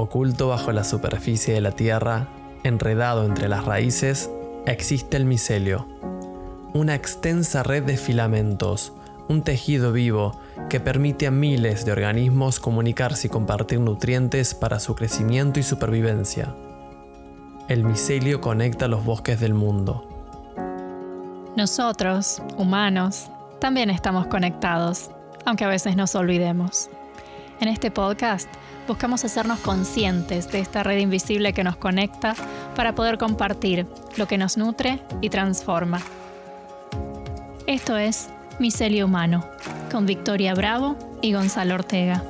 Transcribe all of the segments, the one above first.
Oculto bajo la superficie de la tierra, enredado entre las raíces, existe el micelio, una extensa red de filamentos, un tejido vivo que permite a miles de organismos comunicarse y compartir nutrientes para su crecimiento y supervivencia. El micelio conecta los bosques del mundo. Nosotros, humanos, también estamos conectados, aunque a veces nos olvidemos. En este podcast buscamos hacernos conscientes de esta red invisible que nos conecta para poder compartir lo que nos nutre y transforma. Esto es Micelio Humano, con Victoria Bravo y Gonzalo Ortega.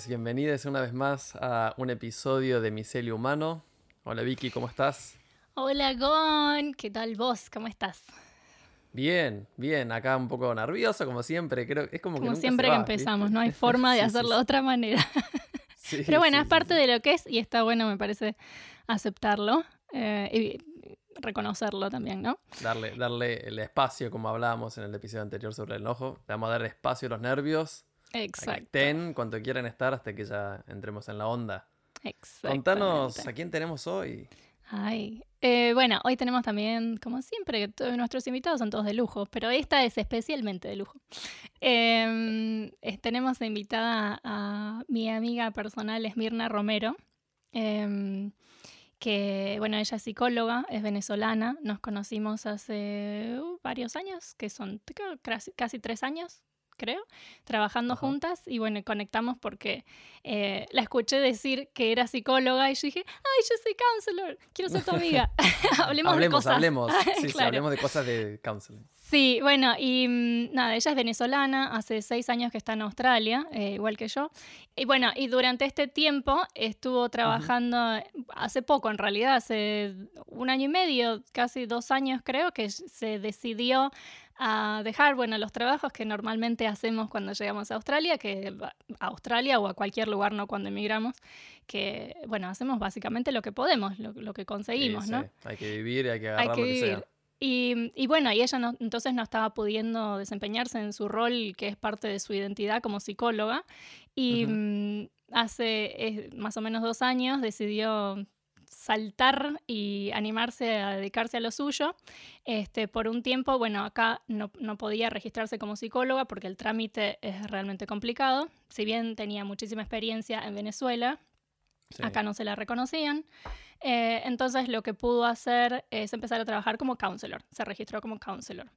Todos, bienvenidos una vez más a un episodio de Micelio Humano. Hola Vicky, ¿cómo estás? Hola Gon, ¿qué tal vos? ¿Cómo estás? Bien, bien, acá un poco nervioso como siempre, creo es como, como que siempre que empezamos, no hay forma de hacerlo de otra manera. Pero bueno, es parte de lo que es y está bueno, me parece, aceptarlo eh, y reconocerlo también, ¿no? Darle, darle el espacio, como hablábamos en el episodio anterior sobre el enojo, le vamos a dar espacio a los nervios Exacto. Estén cuanto quieran estar hasta que ya entremos en la onda. Exacto. Contanos a quién tenemos hoy. Ay, eh, bueno, hoy tenemos también, como siempre, todos nuestros invitados son todos de lujo, pero esta es especialmente de lujo. Em, tenemos invitada a mi amiga personal, Esmirna Romero, em, que, bueno, ella es psicóloga, es venezolana, nos conocimos hace uh, varios años, que son casi, casi tres años, creo, trabajando juntas y bueno, conectamos porque eh, la escuché decir que era psicóloga y yo dije, ay, yo soy counselor, quiero ser tu amiga. hablemos, de cosas. Hablemos, sí, sí, hablemos de cosas de counseling. Sí, bueno, y mm, nada, ella es venezolana, hace seis años que está en Australia, eh, igual que yo. Y bueno, y durante este tiempo estuvo trabajando, hace poco en realidad, hace un año y medio, casi dos años creo, que se decidió a dejar, bueno, los trabajos que normalmente hacemos cuando llegamos a Australia, que a Australia o a cualquier lugar, no cuando emigramos, que, bueno, hacemos básicamente lo que podemos, lo, que conseguimos, ¿no? Hay que vivir, hay que agarrar hay que lo que vivir. sea. Y, y, bueno, y ella no, entonces no estaba pudiendo desempeñarse en su rol, que es parte de su identidad como psicóloga. Y mm, hace más o menos dos años decidió saltar y animarse a dedicarse a lo suyo. Este, por un tiempo, bueno, acá no, no, podía registrarse como psicóloga porque el trámite es realmente complicado. Si bien tenía muchísima experiencia en Venezuela, acá no se la reconocían. Eh, entonces lo que pudo hacer es empezar a trabajar como counselor. Se registró como counselor.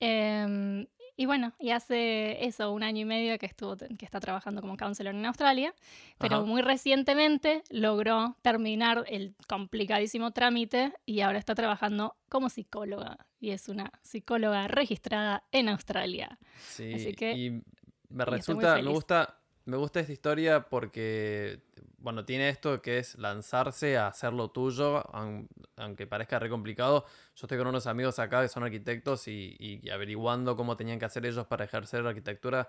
Em, y bueno, y hace eso, un año y medio que, estuvo, que está trabajando como counselor en Australia, pero muy recientemente logró terminar el complicadísimo trámite y ahora está trabajando como psicóloga. Y es una psicóloga registrada en Australia. Sí, y me resulta, me gusta, me gusta esta historia porque bueno, tiene esto que es lanzarse a hacer lo tuyo, aunque parezca re complicado. Yo estoy con unos amigos acá que son arquitectos y, averiguando cómo tenían que hacer ellos para ejercer la arquitectura.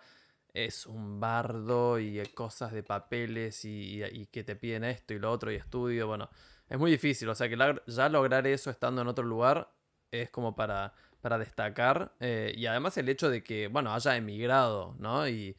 Es un bardo y cosas de papeles y, que te piden esto y lo otro y estudio. Bueno, es muy difícil. O sea que ya lograr eso estando en otro lugar es como para, para destacar. Eh, y además el hecho de que, bueno, haya emigrado, ¿no? Y,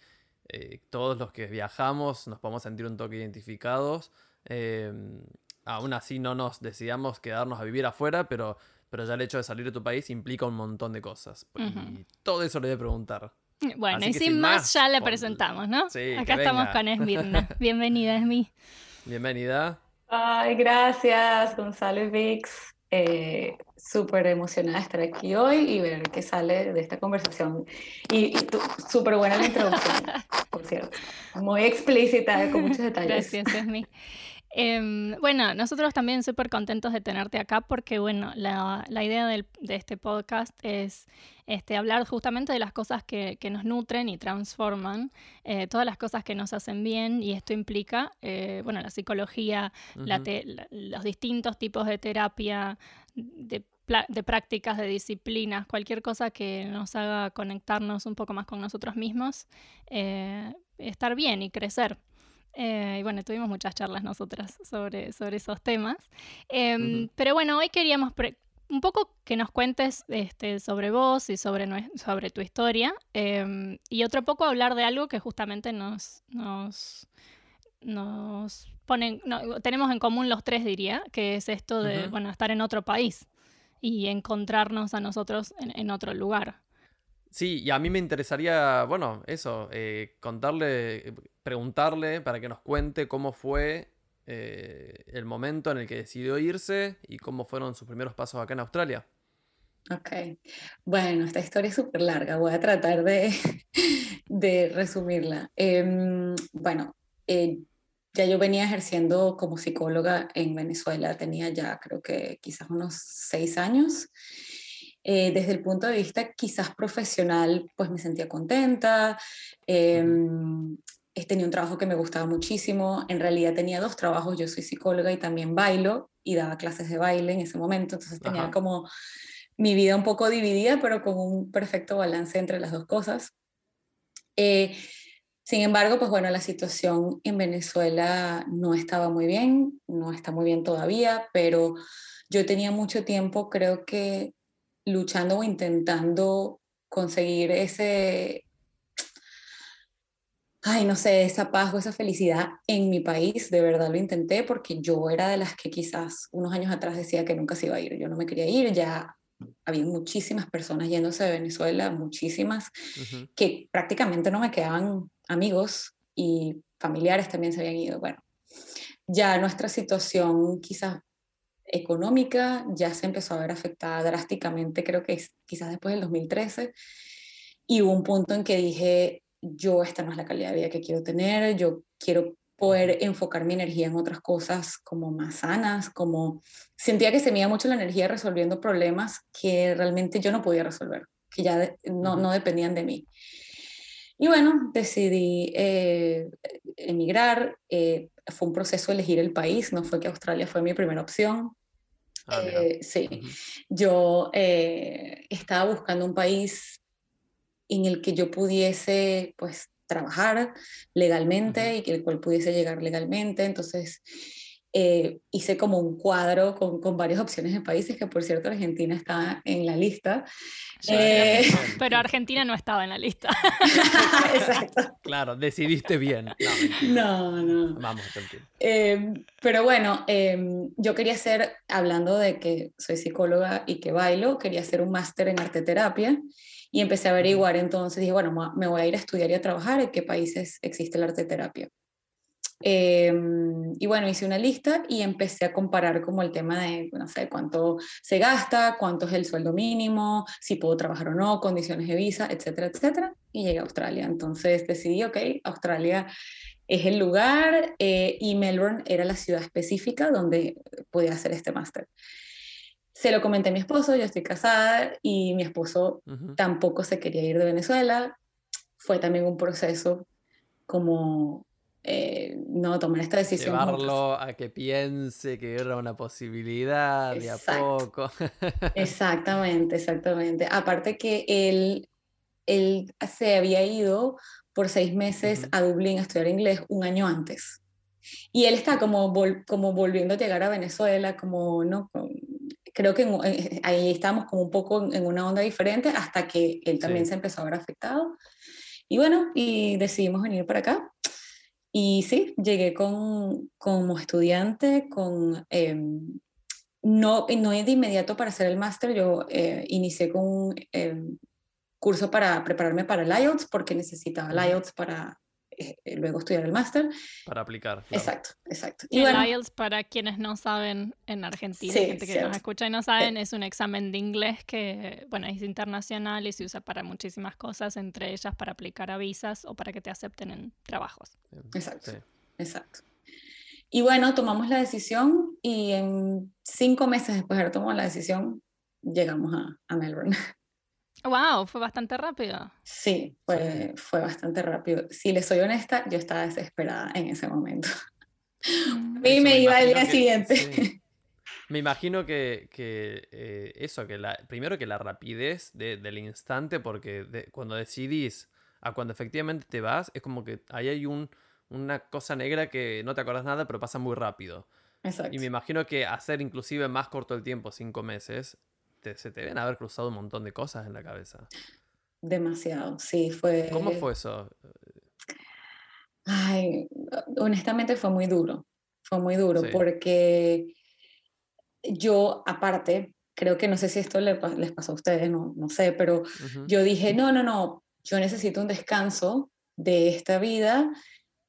eh, todos los que viajamos nos podemos sentir un toque identificados. Em, aún así no nos decidamos quedarnos a vivir afuera, pero, pero ya el hecho de salir de tu país implica un montón de cosas. Y todo eso le voy a preguntar. Bueno, y sin, más, ya la presentamos, ¿no? Acá estamos con Esmirna. Bienvenida, Esmi. Bienvenida. Ay, gracias, Gonzalo y Vix. Eh, súper emocionada de estar aquí hoy y ver qué sale de esta conversación. Y, súper buena la introducción, por cierto. Muy explícita, con muchos detalles. Gracias, Esmi. Em, bueno, nosotros también súper contentos de tenerte acá porque, bueno, la, la idea del, de este podcast es este, hablar justamente de las cosas que, que nos nutren y transforman, eh, todas las cosas que nos hacen bien y esto implica, eh, bueno, la psicología, la los distintos tipos de terapia, de de prácticas, de disciplinas, cualquier cosa que nos haga conectarnos un poco más con nosotros mismos, eh, estar bien y crecer. Eh, y bueno, tuvimos muchas charlas nosotras sobre, sobre esos temas. Em, pero bueno, hoy queríamos un poco que nos cuentes este, sobre vos y sobre, sobre tu historia. Em, y otro poco hablar de algo que justamente nos, nos, nos ponen, tenemos en común los tres, diría, que es esto de, bueno, estar en otro país y encontrarnos a nosotros en, otro lugar. Sí, y a mí me interesaría, bueno, eso, eh, contarle, preguntarle para que nos cuente cómo fue eh, el momento en el que decidió irse y cómo fueron sus primeros pasos acá en Australia. Ok, bueno, esta historia es súper larga, voy a tratar de, resumirla. Em, bueno, eh, ya yo venía ejerciendo como psicóloga en Venezuela, tenía ya creo que quizás unos seis años. Eh, desde el punto de vista quizás profesional, pues me sentía contenta. Eh, tenía un trabajo que me gustaba muchísimo. En realidad tenía dos trabajos, yo soy psicóloga y también bailo y daba clases de baile en ese momento, entonces tenía como mi vida un poco dividida, pero con un perfecto balance entre las dos cosas. Eh, sin embargo, pues bueno, la situación en Venezuela no estaba muy bien, no está muy bien todavía, pero yo tenía mucho tiempo, creo que luchando o intentando conseguir ese, ay, no sé, esa paz o esa felicidad en mi país, de verdad lo intenté porque yo era de las que quizás unos años atrás decía que nunca se iba a ir, yo no me quería ir, ya había muchísimas personas yéndose de Venezuela, muchísimas, que prácticamente no me quedaban amigos y familiares también se habían ido. Bueno, ya nuestra situación quizás económica ya se empezó a ver afectada drásticamente, creo que es, quizás después del 2013, y hubo un punto en que dije, yo esta no es la calidad de vida que quiero tener, yo quiero poder enfocar mi energía en otras cosas como más sanas, como sentía que se me iba mucho la energía resolviendo problemas que realmente yo no podía resolver, que ya no, no dependían de mí. Y bueno, decidí eh, emigrar. Eh, fue un proceso elegir el país, no fue que Australia fue mi primera opción. Ah, eh, sí, yo estaba buscando un país en el que yo pudiese pues trabajar legalmente y que el cual pudiese llegar legalmente. Entonces, eh, hice como un cuadro con, con, varias opciones de países, que por cierto Argentina está en la lista. Eh, pero Argentina no estaba en la lista. Exacto. Claro, decidiste bien. No, no. Vamos, eh, pero bueno, em, yo quería hacer, hablando de que soy psicóloga y que bailo, quería hacer un máster en arte terapia y empecé a averiguar entonces, dije, bueno, me voy a ir a estudiar y a trabajar en qué países existe el arte terapia. Em, y bueno, hice una lista y empecé a comparar como el tema de, no sé, cuánto se gasta, cuánto es el sueldo mínimo, si puedo trabajar o no, condiciones de visa, etcétera, etcétera. Y llegué a Australia. Entonces decidí, ok, Australia es el lugar eh, y Melbourne era la ciudad específica donde podía hacer este máster. Se lo comenté a mi esposo, yo estoy casada y mi esposo tampoco se quería ir de Venezuela. Fue también un proceso como eh, no tomar esta decisión. Llevarlo a que piense que era una posibilidad de a poco. exactamente, exactamente. Aparte que él, él se había ido por seis meses a Dublín a estudiar inglés un año antes. Y él está como, como volviendo a llegar a Venezuela, como, ¿no? creo que eh, ahí estamos como un poco en una onda diferente hasta que él también se empezó a ver afectado. Y bueno, y decidimos venir para acá. Y sí, llegué con, como estudiante, con, eh, no, no de inmediato para hacer el máster, yo eh, inicié con un em, curso para prepararme para el IELTS porque necesitaba el IELTS para eh, eh, luego estudiar el máster. Para aplicar. Exacto, exacto. Y, el IELTS, para quienes no saben, en Argentina, gente que nos escucha y no saben, es un examen de inglés que, bueno, es internacional y se usa para muchísimas cosas, entre ellas para aplicar a visas o para que te acepten en trabajos. Exacto, exacto. Y bueno, tomamos la decisión y en cinco meses después de haber tomado la decisión, llegamos a, a Melbourne. Wow, fue bastante rápido. Sí, fue, fue bastante rápido. Si le soy honesta, yo estaba desesperada en ese momento. Mm. A me, iba el día siguiente. Me imagino que, que eh, eso, que la, primero que la rapidez del instante, porque cuando decidís a cuando efectivamente te vas, es como que ahí hay un, una cosa negra que no te acuerdas nada, pero pasa muy rápido. Exacto. Y me imagino que hacer inclusive más corto el tiempo, cinco meses, se te deben haber cruzado un montón de cosas en la cabeza. Demasiado, sí, fue... ¿Cómo fue eso? Ay, honestamente fue muy duro, fue muy duro porque yo aparte, creo que no sé si esto les pasó a ustedes, no, no sé, pero yo dije, no, no, no, yo necesito un descanso de esta vida,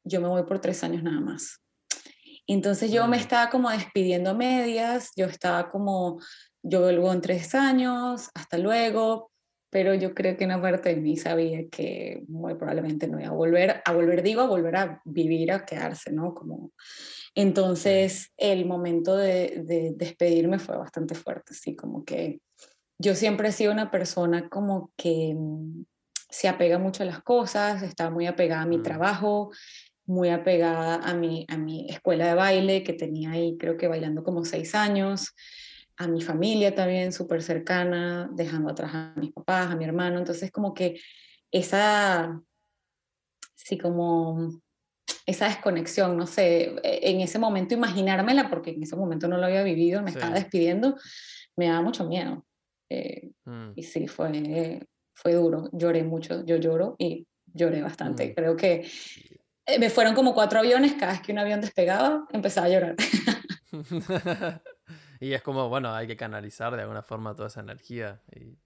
yo me voy por tres años nada más. Entonces yo me mm. estaba como despidiendo a medias, yo estaba como, yo vuelvo en tres años, hasta luego, pero yo creo que una parte de mí sabía que muy probablemente no iba a volver, a volver digo, a volver a vivir, a quedarse, ¿no? Como, entonces el momento de, de despedirme fue bastante fuerte, así como que yo siempre he sido una persona como que mm, se apega mucho a las cosas, está muy apegada a mi trabajo, muy apegada a mi, a mi escuela de baile, que tenía ahí creo que bailando como seis años, a mi familia también súper cercana, dejando atrás a mis papás, a mi hermano, entonces como que esa, sí, como esa desconexión, no sé, e, en ese momento imaginármela, porque en ese momento no lo había vivido, me estaba despidiendo, me daba mucho miedo. Eh, mm. Y sí, fue, fue duro, lloré mucho, yo lloro y lloré bastante. Mm. Creo que me fueron como cuatro aviones, cada vez que un avión despegaba, empezaba a llorar. y es como, bueno, hay que canalizar de alguna forma toda esa energía.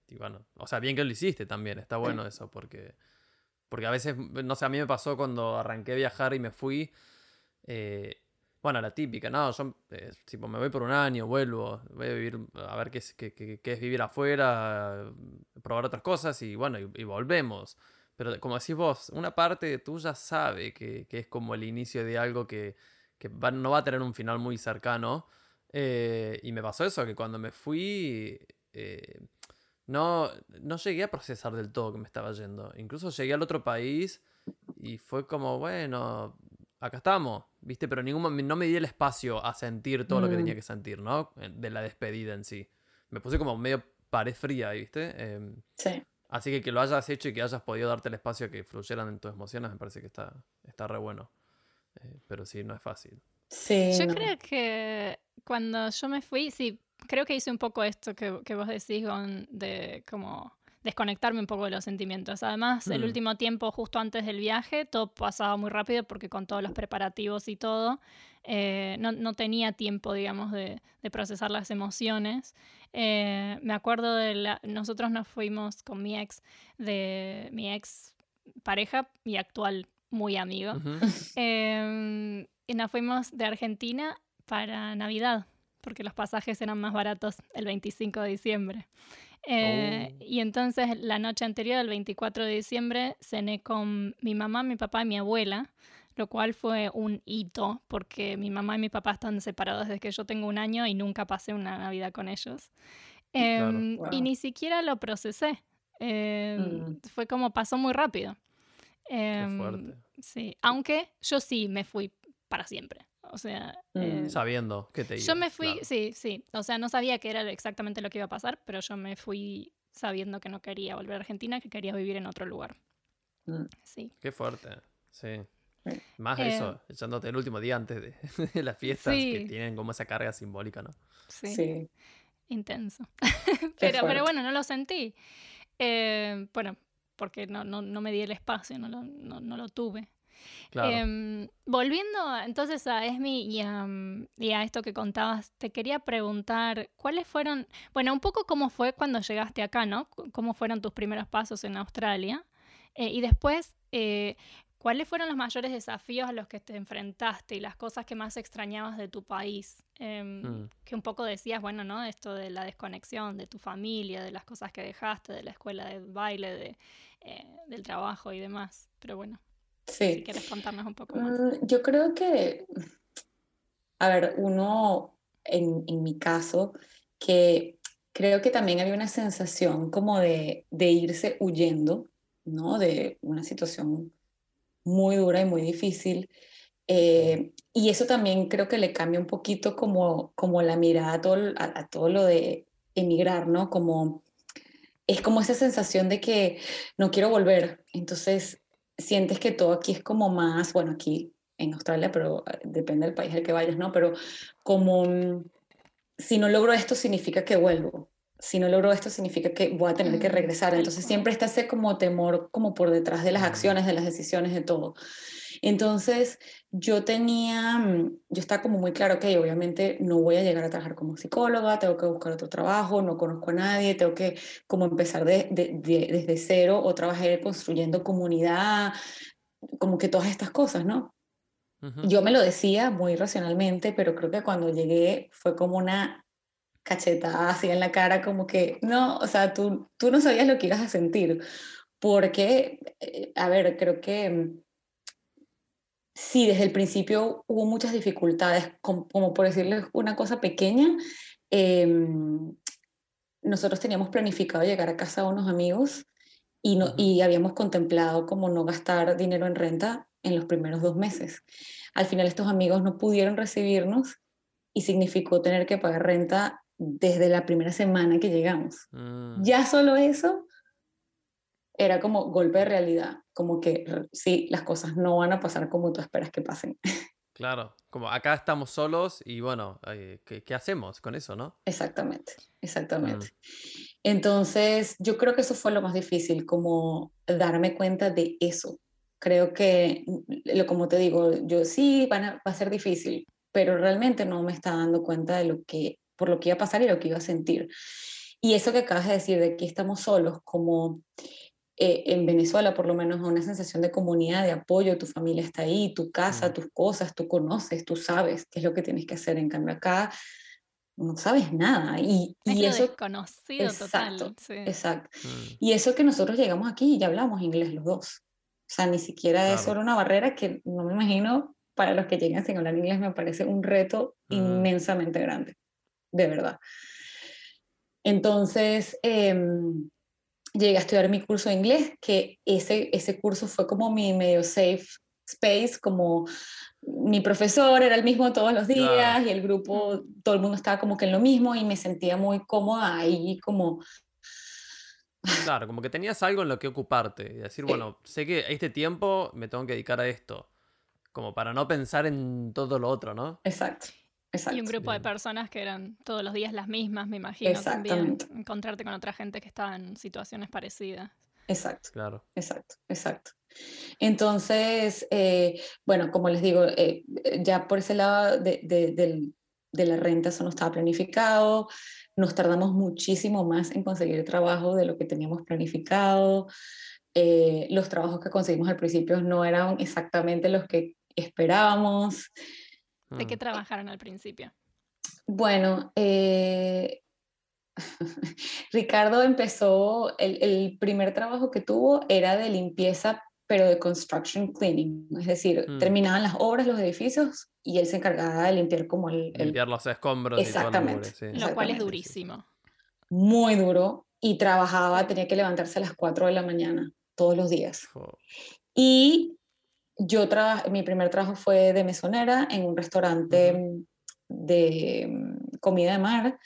Y, bueno, o sea, bien que lo hiciste también, está bueno eso, porque, porque a veces, no sé, a mí me pasó cuando arranqué a viajar y me fui. Eh, bueno, la típica, no, yo eh, tipo, me voy por un año, vuelvo, voy a vivir, a ver qué es, qué, qué, es vivir afuera, probar otras cosas y bueno, y volvemos. Pero como decís vos, una parte tuya sabe que, es como el inicio de algo que, no va a tener un final muy cercano. Eh, y me pasó eso, que cuando me fui, eh, no, no llegué a procesar del todo que me estaba yendo. Incluso llegué al otro país y fue como, bueno, acá estamos, ¿viste? Pero ningún, no me di el espacio a sentir todo lo que tenía mm. que sentir, ¿no? De la despedida en sí. Me puse como medio pared fría, ¿viste? Em, sí. Así que que lo hayas hecho y que hayas podido darte el espacio a que fluyeran en tus emociones, me parece que está, está re bueno. Eh, pero sí, no es fácil. Sí, yo creo que cuando yo me fui, sí, creo que hice un poco esto que, que vos decís, de como desconectarme un poco de los sentimientos. Además, el mm. último tiempo, justo antes del viaje, todo pasaba muy rápido porque con todos los preparativos y todo, eh, no, no, tenía tiempo, digamos, de, de procesar las emociones. Eh, me acuerdo de la, nosotros nos fuimos con mi ex, de mi ex pareja y actual muy amigo. Em, y nos fuimos de Argentina para Navidad, porque los pasajes eran más baratos el 25 de diciembre. Eh, oh. Y entonces la noche anterior, el 24 de diciembre, cené con mi mamá, mi papá y mi abuela, lo cual fue un hito porque mi mamá y mi papá están separados desde que yo tengo un año y nunca pasé una Navidad con ellos. Em, y ni siquiera lo procesé. Em, mm. Fue como pasó muy rápido. Em, fuerte. Sí, aunque yo sí me fui para siempre. O sea, mm. eh, sabiendo que te iba. Yo me fui, sí, sí. O sea, no sabía que era exactamente lo que iba a pasar, pero yo me fui sabiendo que no quería volver a Argentina, que quería vivir en otro lugar. Mm. Sí. Qué fuerte, sí. Más eso, eh, echándote el último día antes de, las fiestas que tienen como esa carga simbólica, ¿no? Sí. Intenso. pero, pero bueno, no lo sentí. Eh, bueno, porque no, no, no, me di el espacio, no lo, no, no lo tuve. Em, volviendo entonces a Esmi y a, y a, esto que contabas, te quería preguntar, ¿cuáles fueron, bueno, un poco cómo fue cuando llegaste acá, ¿no? ¿Cómo fueron tus primeros pasos en Australia? Eh, y después, eh, ¿cuáles fueron los mayores desafíos a los que te enfrentaste y las cosas que más extrañabas de tu país? Em, mm. Que un poco decías, bueno, ¿no? Esto de la desconexión de tu familia, de las cosas que dejaste, de la escuela de baile, de, eh, del trabajo y demás. Pero bueno. Si quieres contarnos un poco más. Mm, yo creo que, a ver, uno, en, en mi caso, que creo que también había una sensación como de, de, irse huyendo, ¿no? De una situación muy dura y muy difícil. Eh, y eso también creo que le cambia un poquito como, como la mirada a todo, a todo lo de emigrar, ¿no? Como es como esa sensación de que no quiero volver. Entonces sientes que todo aquí es como más, bueno, aquí en Australia, pero eh, depende del país al que vayas, ¿no? Pero como mm, si no logro esto significa que vuelvo, si no logro esto significa que voy a tener que regresar. Entonces siempre está ese como temor como por detrás de las acciones, de las decisiones, de todo. Entonces yo tenía, mm, yo estaba como muy claro que obviamente no voy a llegar a trabajar como psicóloga, tengo que buscar otro trabajo, no conozco a nadie, tengo que como empezar de, desde cero o trabajar construyendo comunidad, como que todas estas cosas, ¿no? Yo me lo decía muy racionalmente, pero creo que cuando llegué fue como una cachetada así en la cara, como que, no, o sea, tú, tú no sabías lo que ibas a sentir, porque, eh, a ver, creo que mm, sí, desde el principio hubo muchas dificultades, como, por decirles una cosa pequeña, em, nosotros teníamos planificado llegar a casa de unos amigos y, no, y habíamos contemplado como no gastar dinero en renta en los primeros dos meses. Al final estos amigos no pudieron recibirnos y significó tener que pagar renta desde la primera semana que llegamos. Mm. Ya solo eso era como golpe de realidad, como que sí, las cosas no van a pasar como tú esperas que pasen. Claro, como acá estamos solos y bueno, eh, ¿qué, hacemos con eso, no? Exactamente, exactamente. Mm. Entonces, yo creo que eso fue lo más difícil, como darme cuenta de eso, creo que, lo, como te digo, yo sí, va a ser difícil, pero realmente no me está dando cuenta de lo que, por lo que iba a pasar y lo que iba a sentir. Y eso que acabas de decir, de que estamos solos, como eh, en Venezuela por lo menos, una sensación de comunidad, de apoyo, tu familia está ahí, tu casa, mm. tus cosas, tú conoces, tú sabes qué es lo que tienes que hacer. En cambio acá no sabes nada. Y, y eso, desconocido exacto, total. Exacto. Mm. Y eso que nosotros llegamos aquí y ya hablamos inglés los dos. O sea, ni siquiera es solo una barrera que no me imagino para los que llegan sin hablar inglés, me parece un reto mm. inmensamente grande, de verdad. Entonces, em, llegué a estudiar mi curso de inglés, que ese, ese curso fue como mi medio safe space, como mi profesor era el mismo todos los días y el grupo, todo el mundo estaba como que en lo mismo y me sentía muy cómoda ahí como Claro, como que tenías algo en lo que ocuparte y decir, bueno, sé que este tiempo me tengo que dedicar a esto, como para no pensar en todo lo otro, ¿no? Exacto. Exacto. Y un grupo de personas que eran todos los días las mismas, me imagino, también. Encontrarte con otra gente que estaba en situaciones parecidas. Exacto. Claro. Exacto, exacto. Entonces, eh, bueno, como les digo, eh, ya por ese lado de, de, de la renta eso no estaba planificado nos tardamos muchísimo más en conseguir trabajo de lo que teníamos planificado. Eh, los trabajos que conseguimos al principio no eran exactamente los que esperábamos. ¿De qué mm. trabajaron al principio? Bueno, eh, Ricardo empezó, el, el, primer trabajo que tuvo era de limpieza pero de construction cleaning, es decir, mm. terminaban las obras, los edificios y él se encargaba de limpiar como el... Limpiar los escombros. Exactamente. Y todo el Lo cual es durísimo. Muy duro y trabajaba, tenía que levantarse a las 4 de la mañana todos los días. Y yo trabajé, mi primer trabajo fue de mesonera en un restaurante de mm, comida de mar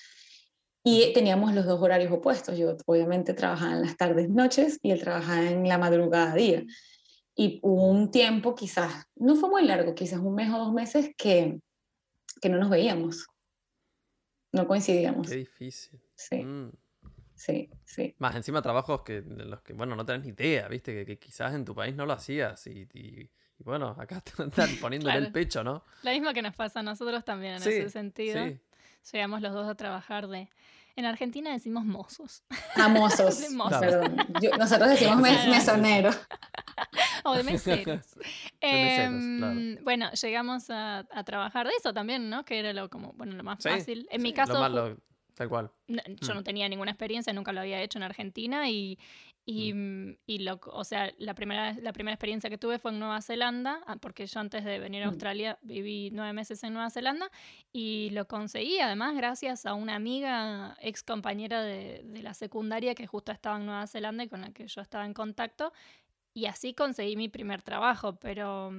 y teníamos los dos horarios opuestos. Yo obviamente trabajaba en las tardes, noches y él trabajaba en la madrugada, día y hubo un tiempo, quizás, no fue muy largo, quizás un mes o dos meses, que, que no nos veíamos. No coincidíamos. Qué difícil. Sí. Mm. Sí, sí. Más encima trabajos que, los que, bueno, no tenés ni idea, ¿viste? Que, quizás en tu país no lo hacías y, y, bueno, acá están poniéndole el pecho, ¿no? Lo mismo que nos pasa a nosotros también en ese sentido. Sí. Llegamos los dos a trabajar de en Argentina decimos mozos. Ah, mozos. Perdón. nosotros decimos mesoneros. o de meseros. Em, bueno, llegamos a, trabajar de eso también, ¿no? Que era lo, como, bueno, lo más fácil. En mi caso... tal cual. yo mm. no tenía ninguna experiencia, nunca lo había hecho en Argentina y, y, mm. Mm, y, lo, o sea, la primera, la primera experiencia que tuve fue en Nueva Zelanda, ah, porque yo antes de venir a mm. Australia viví nueve meses en Nueva Zelanda y lo conseguí además gracias a una amiga, ex compañera de, de la secundaria que justo estaba en Nueva Zelanda y con la que yo estaba en contacto. Y así conseguí mi primer trabajo, pero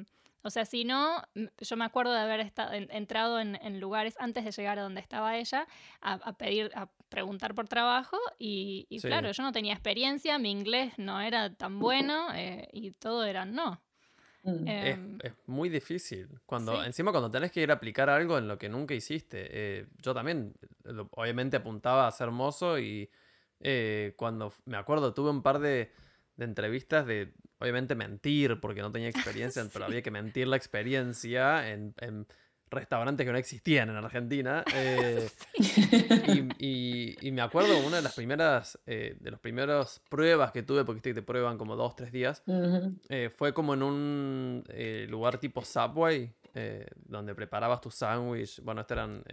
o sea, si no, yo me acuerdo de haber estado, entrado en, lugares antes de llegar a donde estaba ella a, pedir, a preguntar por trabajo y, claro, yo no tenía experiencia, mi inglés no era tan bueno eh, y todo era no. Mm. Em, es, muy difícil. Cuando, Encima cuando tenés que ir a aplicar algo en lo que nunca hiciste. Eh, yo también, obviamente apuntaba a ser mozo y eh, cuando me acuerdo, tuve un par de, entrevistas de, obviamente, mentir, porque no tenía experiencia, pero había que mentir la experiencia en, restaurantes que no existían en Argentina. Eh, y, me acuerdo una de las primeras, eh, de las primeras pruebas que tuve, porque te prueban como dos, tres días, fue como en un lugar tipo Subway, donde preparabas tu sándwich. Bueno, estas eran,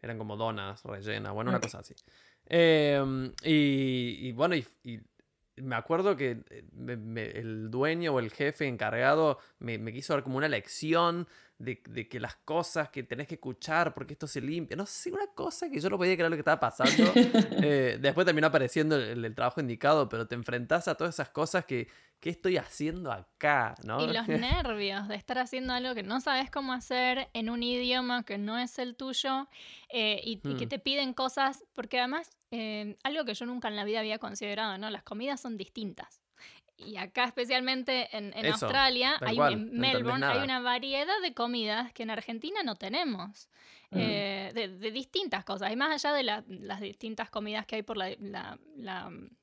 eran como donas rellenas, bueno, una cosa así. Em, y, bueno, y, me acuerdo que eh, el dueño o el jefe encargado me, quiso dar como una lección de, que las cosas que tenés que escuchar porque esto se limpia. No sé, una cosa que yo no podía creer lo que estaba pasando. Eh, después terminó apareciendo el, trabajo indicado, pero te enfrentás a todas esas cosas que, ¿qué estoy haciendo acá? ¿no? Y los nervios de estar haciendo algo que no sabes cómo hacer en un idioma que no es el tuyo eh, y, que hmm. te piden cosas, porque además, eh, algo que yo nunca en la vida había considerado, ¿no? Las comidas son distintas. Y acá especialmente en, Australia, hay, en Melbourne, hay una variedad de comidas que en Argentina no tenemos. Mm. Eh, de, distintas cosas. Y más allá de las distintas comidas que hay por la,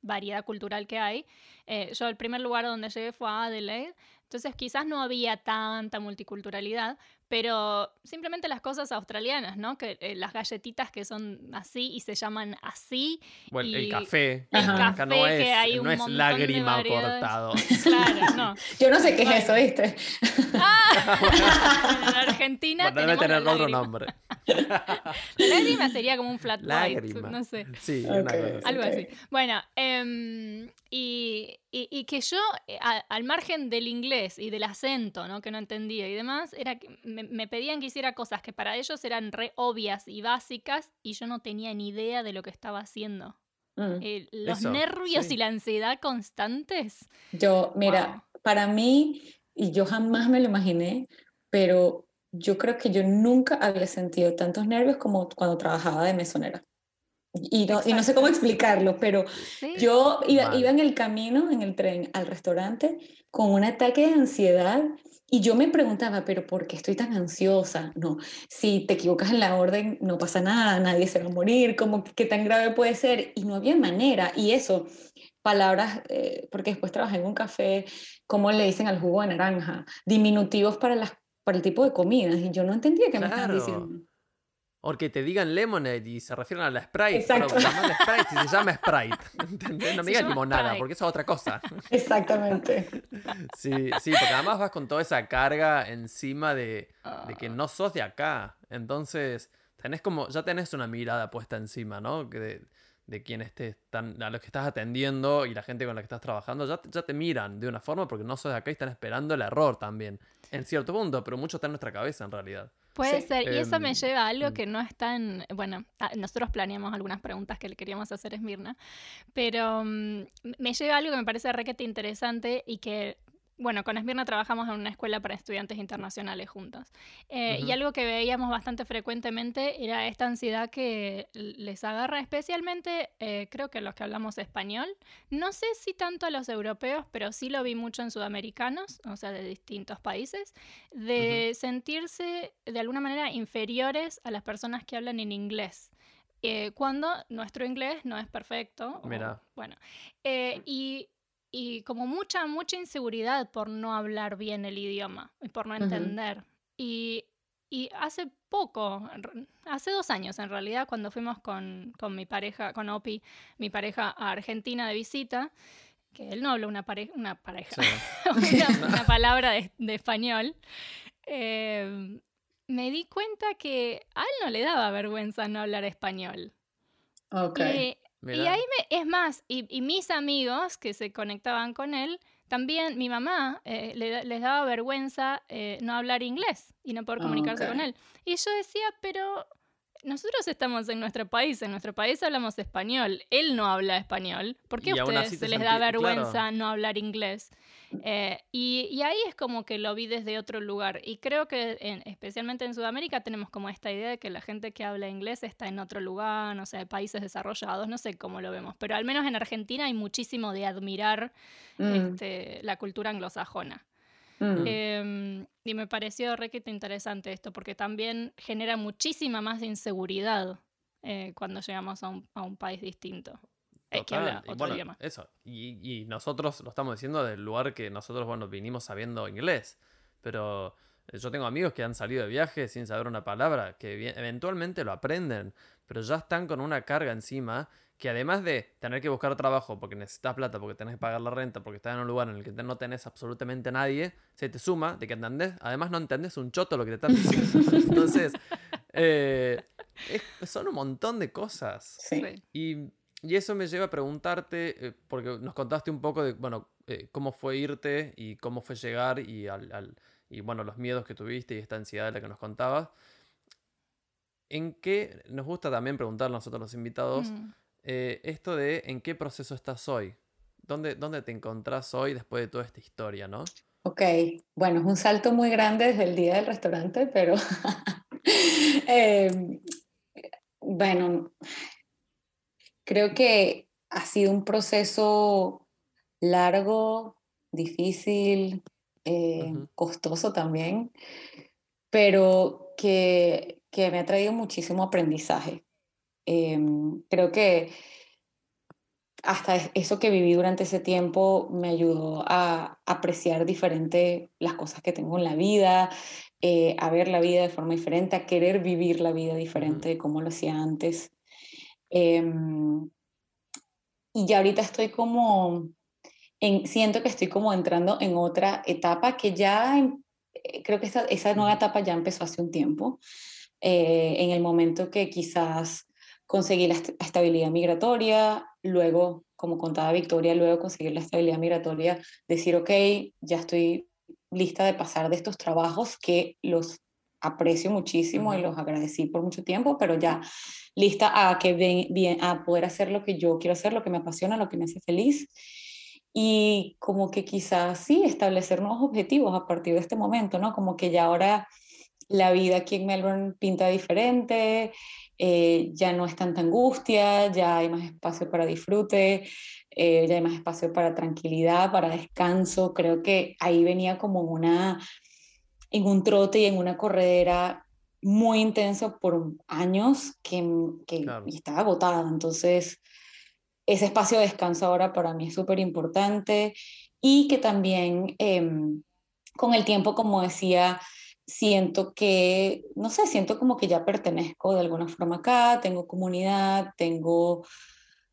variedad cultural que hay, eh, yo el primer lugar donde llegué fue a Adelaide, entonces quizás no había tanta multiculturalidad, pero simplemente las cosas australianas, ¿no? Que eh, las galletitas que son así y se llaman así. Bueno, el café. El café no es, que hay no es lágrima cortado. Claro, no. Yo no sé qué es eso, ¿viste? Ah, en Argentina bueno, debe tener otro nombre. La lágrima sería como un flat white, no sé. Sí, algo así. Bueno, em, y, y, que yo, eh, al margen del inglés y del acento, ¿no? Que no entendía y demás, era que me, pedían que hiciera cosas que para ellos eran re obvias y básicas y yo no tenía ni idea de lo que estaba haciendo. Mm. Eh, los nervios y la ansiedad constantes. Yo, mira, para mí, y yo jamás me lo imaginé, pero yo creo que yo nunca había sentido tantos nervios como cuando trabajaba de mesonera. Y no, y no sé cómo explicarlo, pero yo iba, iba en el camino, en el tren, al restaurante, con un ataque de ansiedad y yo me preguntaba, pero ¿por qué estoy tan ansiosa? No, si te equivocas en la orden, no pasa nada, nadie se va a morir, ¿cómo, ¿qué tan grave puede ser? Y no había manera. Y eso, palabras, eh, porque después trabajé en un café, ¿cómo le dicen al jugo de naranja? Diminutivos para, las, para el tipo de comidas. Y yo no entendía qué me estaban diciendo. O que te digan lemonade y se refieren a la Sprite. Exacto. Pero Sprite si se llama Sprite. ¿Entendés? No me digas limonada, porque eso es otra cosa. Exactamente. Sí, sí, porque además vas con toda esa carga encima de, de que no sos de acá. Entonces, tenés como, ya tenés una mirada puesta encima, ¿no? Que de, de quienes te están, a los que estás atendiendo y la gente con la que estás trabajando, ya, ya te miran de una forma porque no sos de acá y están esperando el error también. En cierto punto, pero mucho está en nuestra cabeza en realidad. Puede ser, y eso me em, lleva a algo mm. que no está en. Bueno, nosotros planeamos algunas preguntas que le queríamos hacer a Esmirna, pero mm, me lleva a algo que me parece requete interesante y que bueno, con Esmirna trabajamos en una escuela para estudiantes internacionales juntos. Eh, y algo que veíamos bastante frecuentemente era esta ansiedad que les agarra especialmente, eh, creo que a los que hablamos español. No sé si tanto a los europeos, pero sí lo vi mucho en sudamericanos, o sea, de distintos países, de sentirse de alguna manera inferiores a las personas que hablan en inglés. Eh, cuando nuestro inglés no es perfecto. Mira. bueno, y y como mucha, mucha inseguridad por no hablar bien el idioma y por no entender. y, y, hace poco, hace dos años en realidad, cuando fuimos con, con mi pareja, con Opi, mi pareja a Argentina de visita, que él no habla una, pareja una pareja, una, palabra de, de español, eh, me di cuenta que a él no le daba vergüenza no hablar español. Okay. Y ahí me, es más, y, mis amigos que se conectaban con él, también mi mamá eh, les daba vergüenza eh, no hablar inglés y no poder comunicarse con él. Y yo decía, pero nosotros estamos en nuestro país, en nuestro país hablamos español, él no habla español. ¿Por qué a ustedes se les da vergüenza no hablar inglés? Eh, y, ahí es como que lo vi desde otro lugar. Y creo que especialmente en Sudamérica tenemos como esta idea de que la gente que habla inglés está en otro lugar, no sé, países desarrollados, no sé cómo lo vemos. Pero al menos en Argentina hay muchísimo de admirar mm. este, la cultura anglosajona. Mm. Em, y me pareció requete interesante esto, porque también genera muchísima más inseguridad eh, cuando llegamos a un, país distinto. Es que habla otro idioma. Eso. Y, nosotros lo estamos diciendo del lugar que nosotros, bueno, vinimos sabiendo inglés. Pero yo tengo amigos que han salido de viaje sin saber una palabra, que eventualmente lo aprenden, pero ya están con una carga encima que además de tener que buscar trabajo porque necesitas plata, porque tenés que pagar la renta, porque estás en un lugar en el que no tenés absolutamente nadie, se te suma de que entendés, además no entendés un choto lo que te están diciendo. Entonces, eh, son un montón de cosas. Sí. Y, eso me lleva a preguntarte, eh, porque nos contaste un poco de, bueno, eh, cómo fue irte y cómo fue llegar y, al, y, bueno, los miedos que tuviste y esta ansiedad de la que nos contabas. ¿En qué nos gusta también preguntar a nosotros los invitados? Mm. Eh, esto de en qué proceso estás hoy. ¿Dónde, ¿Dónde te encontrás hoy después de toda esta historia, no? Ok, bueno, es un salto muy grande desde el día del restaurante, pero em, bueno, creo que ha sido un proceso largo, difícil, eh, costoso también, pero que, que me ha traído muchísimo aprendizaje. Em, creo que hasta eso que viví durante ese tiempo me ayudó a apreciar diferente las cosas que tengo en la vida, eh, a ver la vida de forma diferente, a querer vivir la vida diferente de como lo hacía antes. Em, y ya ahorita estoy como, en, siento que estoy como entrando en otra etapa que ya, em, eh, creo que esa, esa nueva etapa ya empezó hace un tiempo, eh, en el momento que quizás conseguí la estabilidad migratoria, luego, como contaba Victoria, luego conseguir la estabilidad migratoria, decir, ok, ya estoy lista de pasar de estos trabajos que los aprecio muchísimo y los agradecí por mucho tiempo, pero ya lista a, que bien, a poder hacer lo que yo quiero hacer, lo que me apasiona, lo que me hace feliz. Y como que quizás sí, establecer nuevos objetivos a partir de este momento, ¿no? Como que ya ahora la vida aquí en Melbourne pinta diferente, eh, ya no es tanta angustia, ya hay más espacio para disfrute, eh, ya hay más espacio para tranquilidad, para descanso. Creo que ahí venía como una, en un trote y en una corredera muy intenso por años que, que estaba agotada. Entonces, ese espacio de descanso ahora para mí es súper importante y que también em, con el tiempo, como decía, siento que, no sé, siento como que ya pertenezco de alguna forma acá, tengo comunidad, tengo,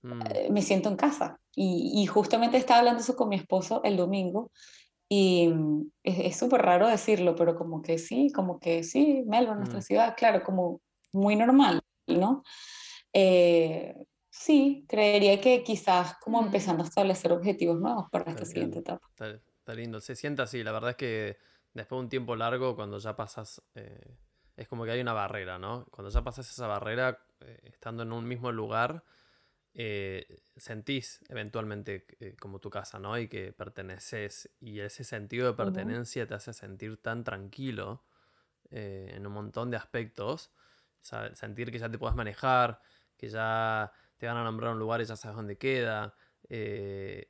mm. eh, me siento en casa. Y, justamente estaba hablando eso con mi esposo el domingo y mm, es súper raro decirlo, pero como que sí, como que sí, Melbourne, nuestra mm. ciudad, claro, como muy normal, ¿no? Eh, sí, creería que quizás como empezando a establecer objetivos nuevos para esta siguiente etapa. está lindo, se siente así, la verdad es que después de un tiempo largo, cuando ya pasas, eh, es como que hay una barrera, ¿no? Cuando ya pasas esa barrera, eh, estando en un mismo lugar, eh, sentís eventualmente como tu casa, ¿no? Y que perteneces. Y ese sentido de pertenencia te hace sentir tan tranquilo en un montón de aspectos. sentir que ya te puedes manejar, que ya te van a nombrar un lugar y ya sabes dónde queda.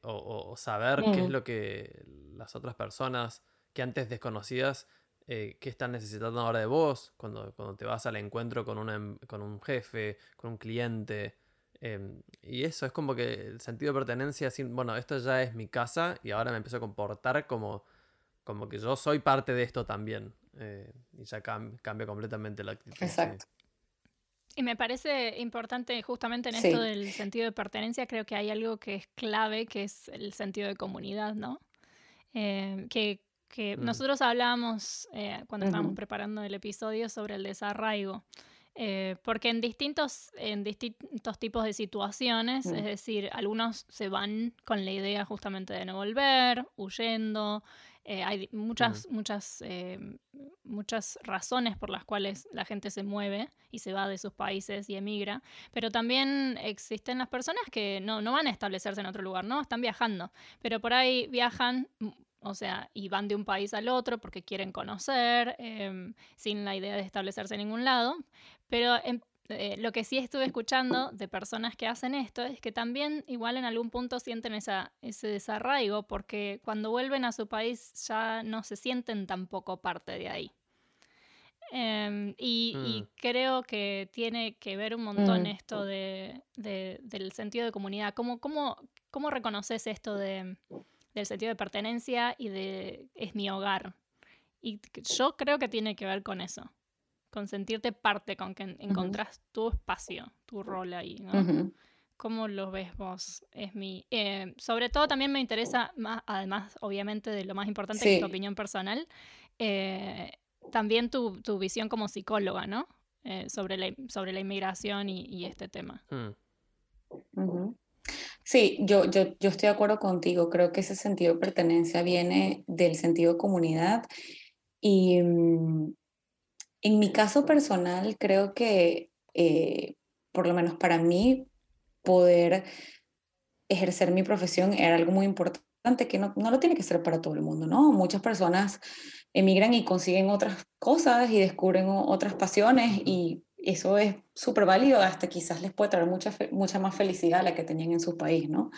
o, saber qué es lo que las otras personas que antes desconocidas eh, qué están necesitando ahora de vos cuando, cuando te vas al encuentro con, una, con un jefe, con un cliente. Em, y eso es como que el sentido de pertenencia, bueno, esto ya es mi casa y ahora me empiezo a comportar como, como que yo soy parte de esto también. Eh, y ya cambia completamente la actitud. Exacto. Y me parece importante justamente en esto del sentido de pertenencia, creo que hay algo que es clave, que es el sentido de comunidad, ¿no? Eh, que que mm. nosotros hablábamos eh, cuando estábamos preparando el episodio sobre el desarraigo. Eh, porque en distintos, en distintos tipos de situaciones, mm. es decir, algunos se van con la idea justamente de no volver, huyendo. Eh, hay muchas, muchas, muchas razones por las cuales la gente se mueve y se va de sus países y emigra, pero también existen las personas que no, no van a establecerse en otro lugar, ¿no? Están viajando, pero por ahí viajan o sea, y van de un país al otro porque quieren conocer, em, sin la idea de establecerse en ningún lado. Pero em, eh, lo que sí estuve escuchando de personas que hacen esto es que también igual en algún punto sienten esa, ese desarraigo porque cuando vuelven a su país ya no se sienten tampoco parte de ahí. Em, y, mm. creo que tiene que ver un montón mm. esto de, del sentido de comunidad. ¿Cómo, cómo, cómo reconoces esto de, del sentido de pertenencia y de es mi hogar? Y yo creo que tiene que ver con eso, con sentirte parte, con que encontrás tu espacio, tu rol ahí, ¿no? ¿Cómo lo ves vos? Es mi. Eh, sobre todo también me interesa, más, además, obviamente, de lo más importante que es tu opinión personal, eh, también tu, tu, visión como psicóloga, ¿no? Eh, sobre, la, sobre la inmigración y, este tema. Hmm. Sí, yo, yo, yo estoy de acuerdo contigo. Creo que ese sentido de pertenencia viene del sentido de comunidad. Y mm, en mi caso personal, creo que, eh, por lo menos para mí, poder ejercer mi profesión era algo muy importante que no, no, lo tiene que ser para todo el mundo, ¿no? Muchas personas emigran y consiguen otras cosas y descubren otras pasiones y eso es súper válido, hasta quizás les puede traer mucha, mucha más felicidad a la que tenían en su país, ¿no?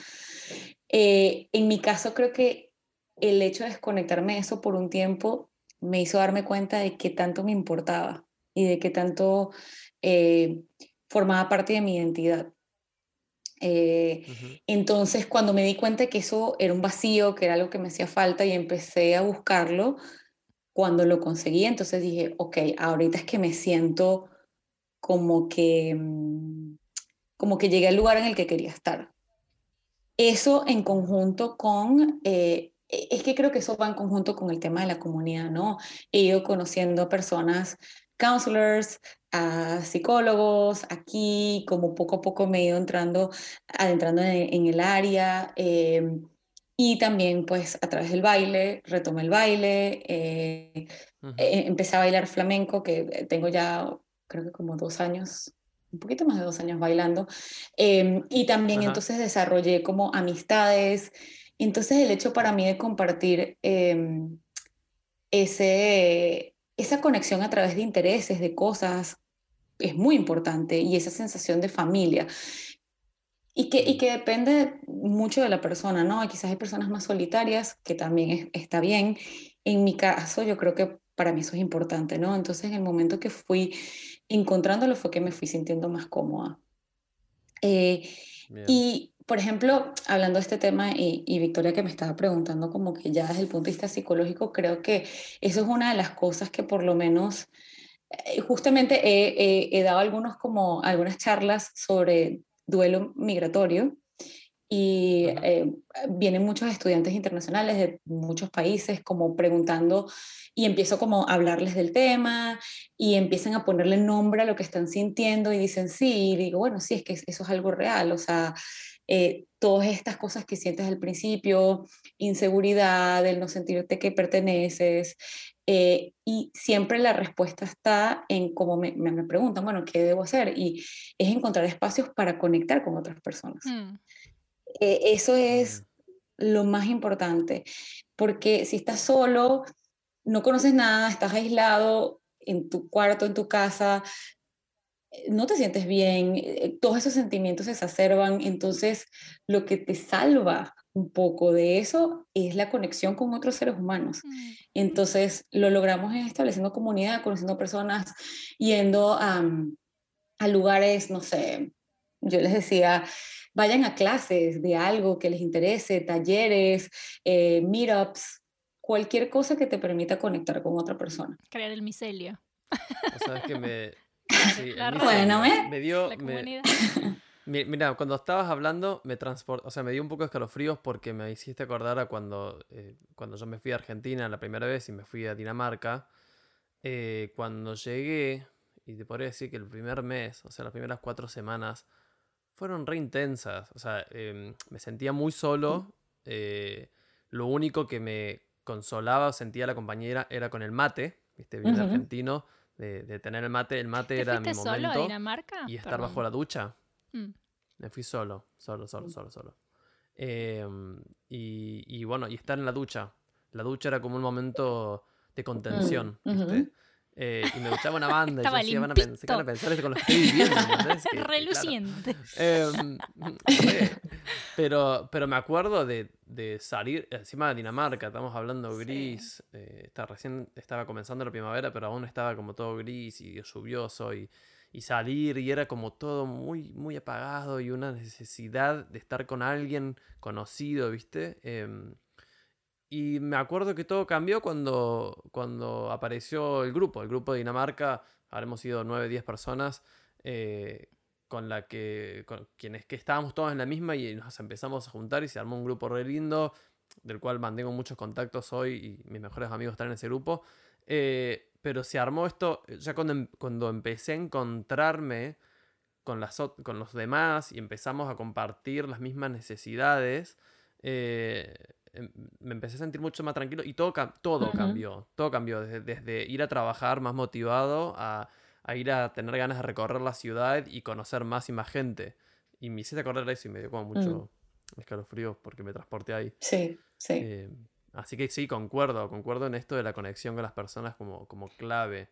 Eh, en mi caso creo que el hecho de desconectarme de eso por un tiempo me hizo darme cuenta de qué tanto me importaba y de qué tanto eh, formaba parte de mi identidad. Eh, entonces, cuando me di cuenta que eso era un vacío, que era algo que me hacía falta y empecé a buscarlo, cuando lo conseguí, entonces dije, ok, ahorita es que me siento como que, mm, como que llegué al lugar en el que quería estar. Eso en conjunto con, eh, e, es que creo que eso va en conjunto con el tema de la comunidad, ¿no? He ido conociendo personas, counselors, a psicólogos, aquí, como poco a poco me he ido entrando, adentrando en, el área. Eh, y también, pues, a través del baile, retomé el baile, eh, eh, empecé a bailar flamenco, que tengo ya, creo que como dos años, un poquito más de dos años bailando. Em, y también entonces desarrollé como amistades. Entonces el hecho para mí de compartir em, ese, esa conexión a través de intereses, de cosas, es muy importante y esa sensación de familia. Y que, y que depende mucho de la persona, ¿no? Quizás hay personas más solitarias, que también está bien. En mi caso, yo creo que para mí eso es importante, ¿no? Entonces, en el momento que fui encontrándolo fue que me fui sintiendo más cómoda. Eh, y, por ejemplo, hablando de este tema, y, y, Victoria que me estaba preguntando como que ya desde el punto de vista psicológico, creo que eso es una de las cosas que por lo menos, eh, justamente he, he, dado algunos como, algunas charlas sobre duelo migratorio y eh, vienen muchos estudiantes internacionales de muchos países como preguntando y empiezo como a hablarles del tema y empiezan a ponerle nombre a lo que están sintiendo y dicen sí, y digo, bueno, sí, es que eso es algo real, o sea, eh, todas estas cosas que sientes al principio, inseguridad, el no sentirte que perteneces, eh, y siempre la respuesta está en cómo me, me, preguntan, bueno, ¿qué debo hacer? Y es encontrar espacios para conectar con otras personas. Mm. Eh, eso es lo más importante, porque si estás solo, no conoces nada, estás aislado en tu cuarto, en tu casa, eh, no te sientes bien, todos esos sentimientos se exacerban, entonces lo que te salva un poco de eso es la conexión con otros seres humanos. Mm. Entonces lo logramos estableciendo comunidad, conociendo personas, yendo a, a lugares, no sé, yo les decía, vayan a clases de algo que les interese, talleres, eh, meetups, cualquier cosa que te permita conectar con otra persona. Crear el micelio. sabes que me... bueno, me, dio... Mira, cuando estabas hablando, me transport... o sea, me dio un poco de escalofríos porque me hiciste acordar a cuando, eh, cuando yo me fui a Argentina la primera vez y me fui a Dinamarca. Eh, cuando llegué, y te podría decir que el primer mes, o sea, las primeras cuatro semanas, fueron re intensas. O sea, em, me sentía muy solo. Eh, lo único que me consolaba o sentía la compañera era con el mate, ¿viste? Bien argentino, de, tener el mate. El mate era mi momento. solo a Dinamarca? Y estar bajo la ducha. Mm. Me fui solo, solo, solo, mm. solo, solo. Em, y, bueno, y estar en la ducha. La ducha era como un momento de contención, mm, Eh, y me gustaba una banda. y yo decía, van a, pensar, van a pensar esto con lo que estoy viviendo. Reluciente. Em, pero, pero me acuerdo de, de, salir, encima de Dinamarca, estamos hablando gris. Eh, recién estaba comenzando la primavera, pero aún estaba como todo gris y lluvioso. Y, y salir y era como todo muy, muy apagado y una necesidad de estar con alguien conocido, ¿viste? Em, y me acuerdo que todo cambió cuando, cuando apareció el grupo, el grupo de Dinamarca, habremos sido 9, 10 personas, eh, con la que, con quienes que estábamos todos en la misma y nos empezamos a juntar y se armó un grupo re lindo, del cual mantengo muchos contactos hoy y mis mejores amigos están en ese grupo. Eh, pero se armó esto, ya cuando, em, cuando empecé a encontrarme con, las, con los demás y empezamos a compartir las mismas necesidades, eh, em, me empecé a sentir mucho más tranquilo y todo, todo cambió, todo cambió, desde, ir a trabajar más motivado a, ir a tener ganas de recorrer la ciudad y conocer más y más gente. Y me hice correr eso y me dio como mucho mm. escalofrío porque me transporté ahí. Sí, sí. Eh, así que sí, concuerdo, concuerdo en esto de la conexión con las personas como, como clave.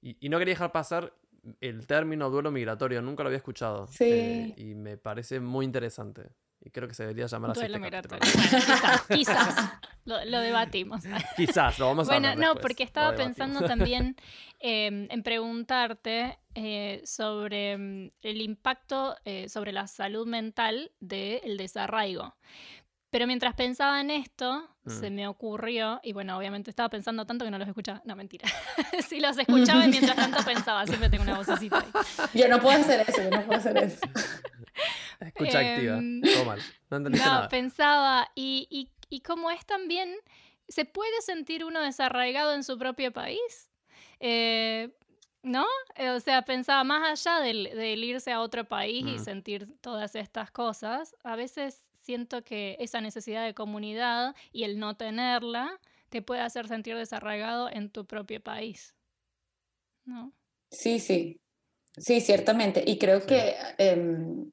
Y, no quería dejar pasar el término duelo migratorio, nunca lo había escuchado. Sí. Eh, y me parece muy interesante. Y creo que se debería llamar así. Duelo migratorio. quizás, quizás. Lo, debatimos. quizás, lo vamos a Bueno, no, porque estaba pensando también em, en preguntarte eh, sobre mm, el impacto eh, sobre la salud mental del desarraigo. Pero mientras pensaba en esto, se mm. me ocurrió, y bueno, obviamente estaba pensando tanto que no los escuchaba. No, mentira. si los escuchaba y mientras tanto pensaba, siempre tengo una vocecita ahí. Yo no puedo hacer eso, yo no puedo hacer eso. Escucha activa, em, todo mal. No entendiste no, pensaba, y, y, y como es también, ¿se puede sentir uno desarraigado en su propio país? Eh, ¿No? Eh, o sea, pensaba más allá del, irse a otro país y mm. sentir todas estas cosas. A veces siento que esa necesidad de comunidad y el no tenerla te puede hacer sentir desarraigado en tu propio país. ¿No? Sí, sí. Sí, ciertamente. Y creo que, em,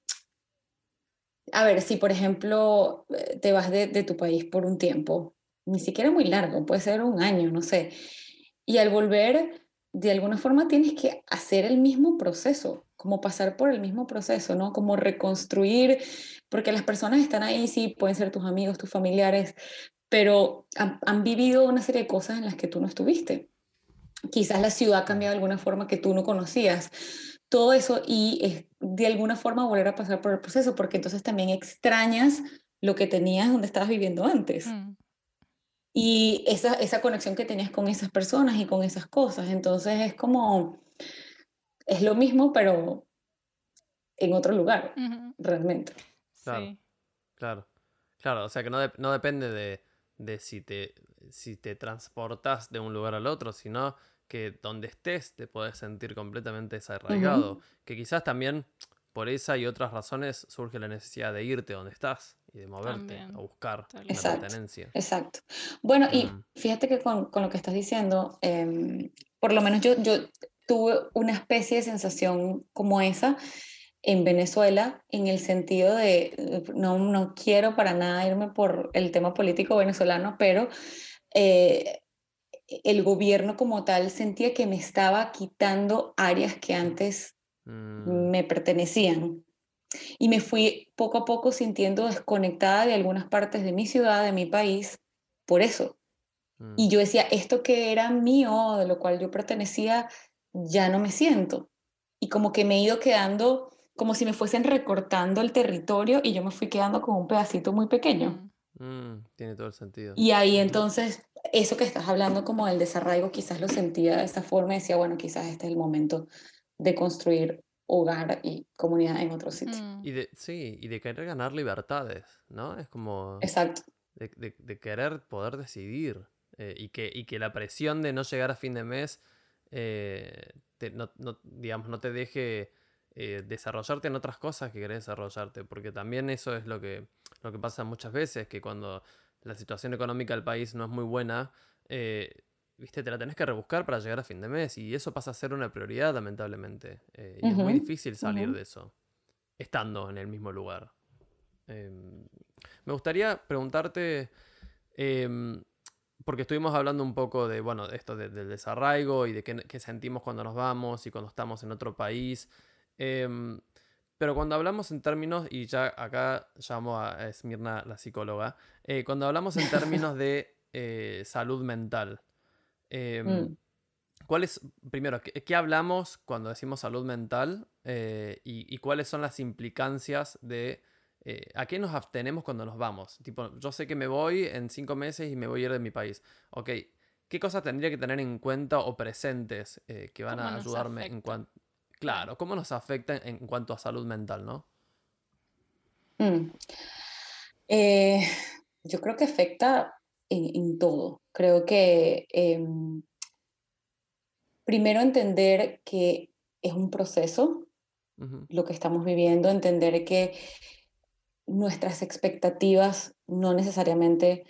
a ver, si por ejemplo eh, te vas de, de tu país por un tiempo, ni siquiera muy largo, puede ser un año, no sé, y al volver, de alguna forma tienes que hacer el mismo proceso, como pasar por el mismo proceso, ¿no? Como reconstruir porque las personas están ahí, sí, pueden ser tus amigos, tus familiares, pero han, vivido una serie de cosas en las que tú no estuviste. Quizás la ciudad ha cambiado de alguna forma que tú no conocías. Todo eso y es de alguna forma volver a pasar por el proceso, porque entonces también extrañas lo que tenías donde estabas viviendo antes. Mm. Y esa, esa conexión que tenías con esas personas y con esas cosas. Entonces es como, es lo mismo, pero en otro lugar, realmente. Claro. Claro. Claro, o sea que no, no depende de, de, si, te, si te transportas de un lugar al otro, sino que donde estés te puedes sentir completamente desarraigado. Que quizás también por esa y otras razones surge la necesidad de irte donde estás y de moverte, a buscar la pertenencia. Exacto. Bueno, y mm. fíjate que con, con, lo que estás diciendo, em, por lo menos yo, yo tuve una especie de sensación como esa en Venezuela en el sentido de, no, no quiero para nada irme por el tema político venezolano, pero eh, el gobierno como tal sentía que me estaba quitando áreas que antes mm. me pertenecían. Y me fui poco a poco sintiendo desconectada de algunas partes de mi ciudad, de mi país, por eso. Y mm. yo decía, esto que era mío, de lo cual yo pertenecía, ya no me siento. Y como que me he ido quedando como si me fuesen recortando el territorio y yo me fui quedando con un pedacito muy pequeño. Mm, tiene todo el sentido. Y ahí entonces, eso que estás hablando como del desarraigo, quizás lo sentía de esta forma y decía, bueno, quizás este es el momento de construir hogar y comunidad en otro sitio. Mm. Y de, sí, y de querer ganar libertades, ¿no? Es como... Exacto. De, de, querer poder decidir eh, y, que, y que la presión de no llegar a fin de mes, eh, no, no, digamos, no te deje eh, desarrollarte en otras cosas que querés desarrollarte, porque también eso es lo que, lo que pasa muchas veces, que cuando la situación económica del país no es muy buena, eh, viste, te la tenés que rebuscar para llegar a fin de mes y eso pasa a ser una prioridad, lamentablemente. Eh, y es muy difícil salir de eso, estando en el mismo lugar. Em, me gustaría preguntarte, em, porque estuvimos hablando un poco de, bueno, esto del desarraigo y de qué, sentimos cuando nos vamos y cuando estamos en otro país. Em, pero cuando hablamos en términos, y ya acá llamo a Esmirna la psicóloga, eh, cuando hablamos en términos de eh, salud mental, em, mm. ¿cuál es, primero, ¿qué, hablamos cuando decimos salud mental eh, y, cuáles son las implicancias de a qué nos abstenemos cuando nos vamos? Tipo, yo sé que me voy en cinco meses y me voy a ir de mi país. Ok, ¿qué cosas tendría que tener en cuenta o presentes que van a ayudarme en cuanto... Claro, ¿cómo nos afecta en cuanto a salud mental, no? Mm. Eh, yo creo que afecta en, todo. Creo que em, primero entender que es un proceso lo que estamos viviendo, entender que nuestras expectativas no necesariamente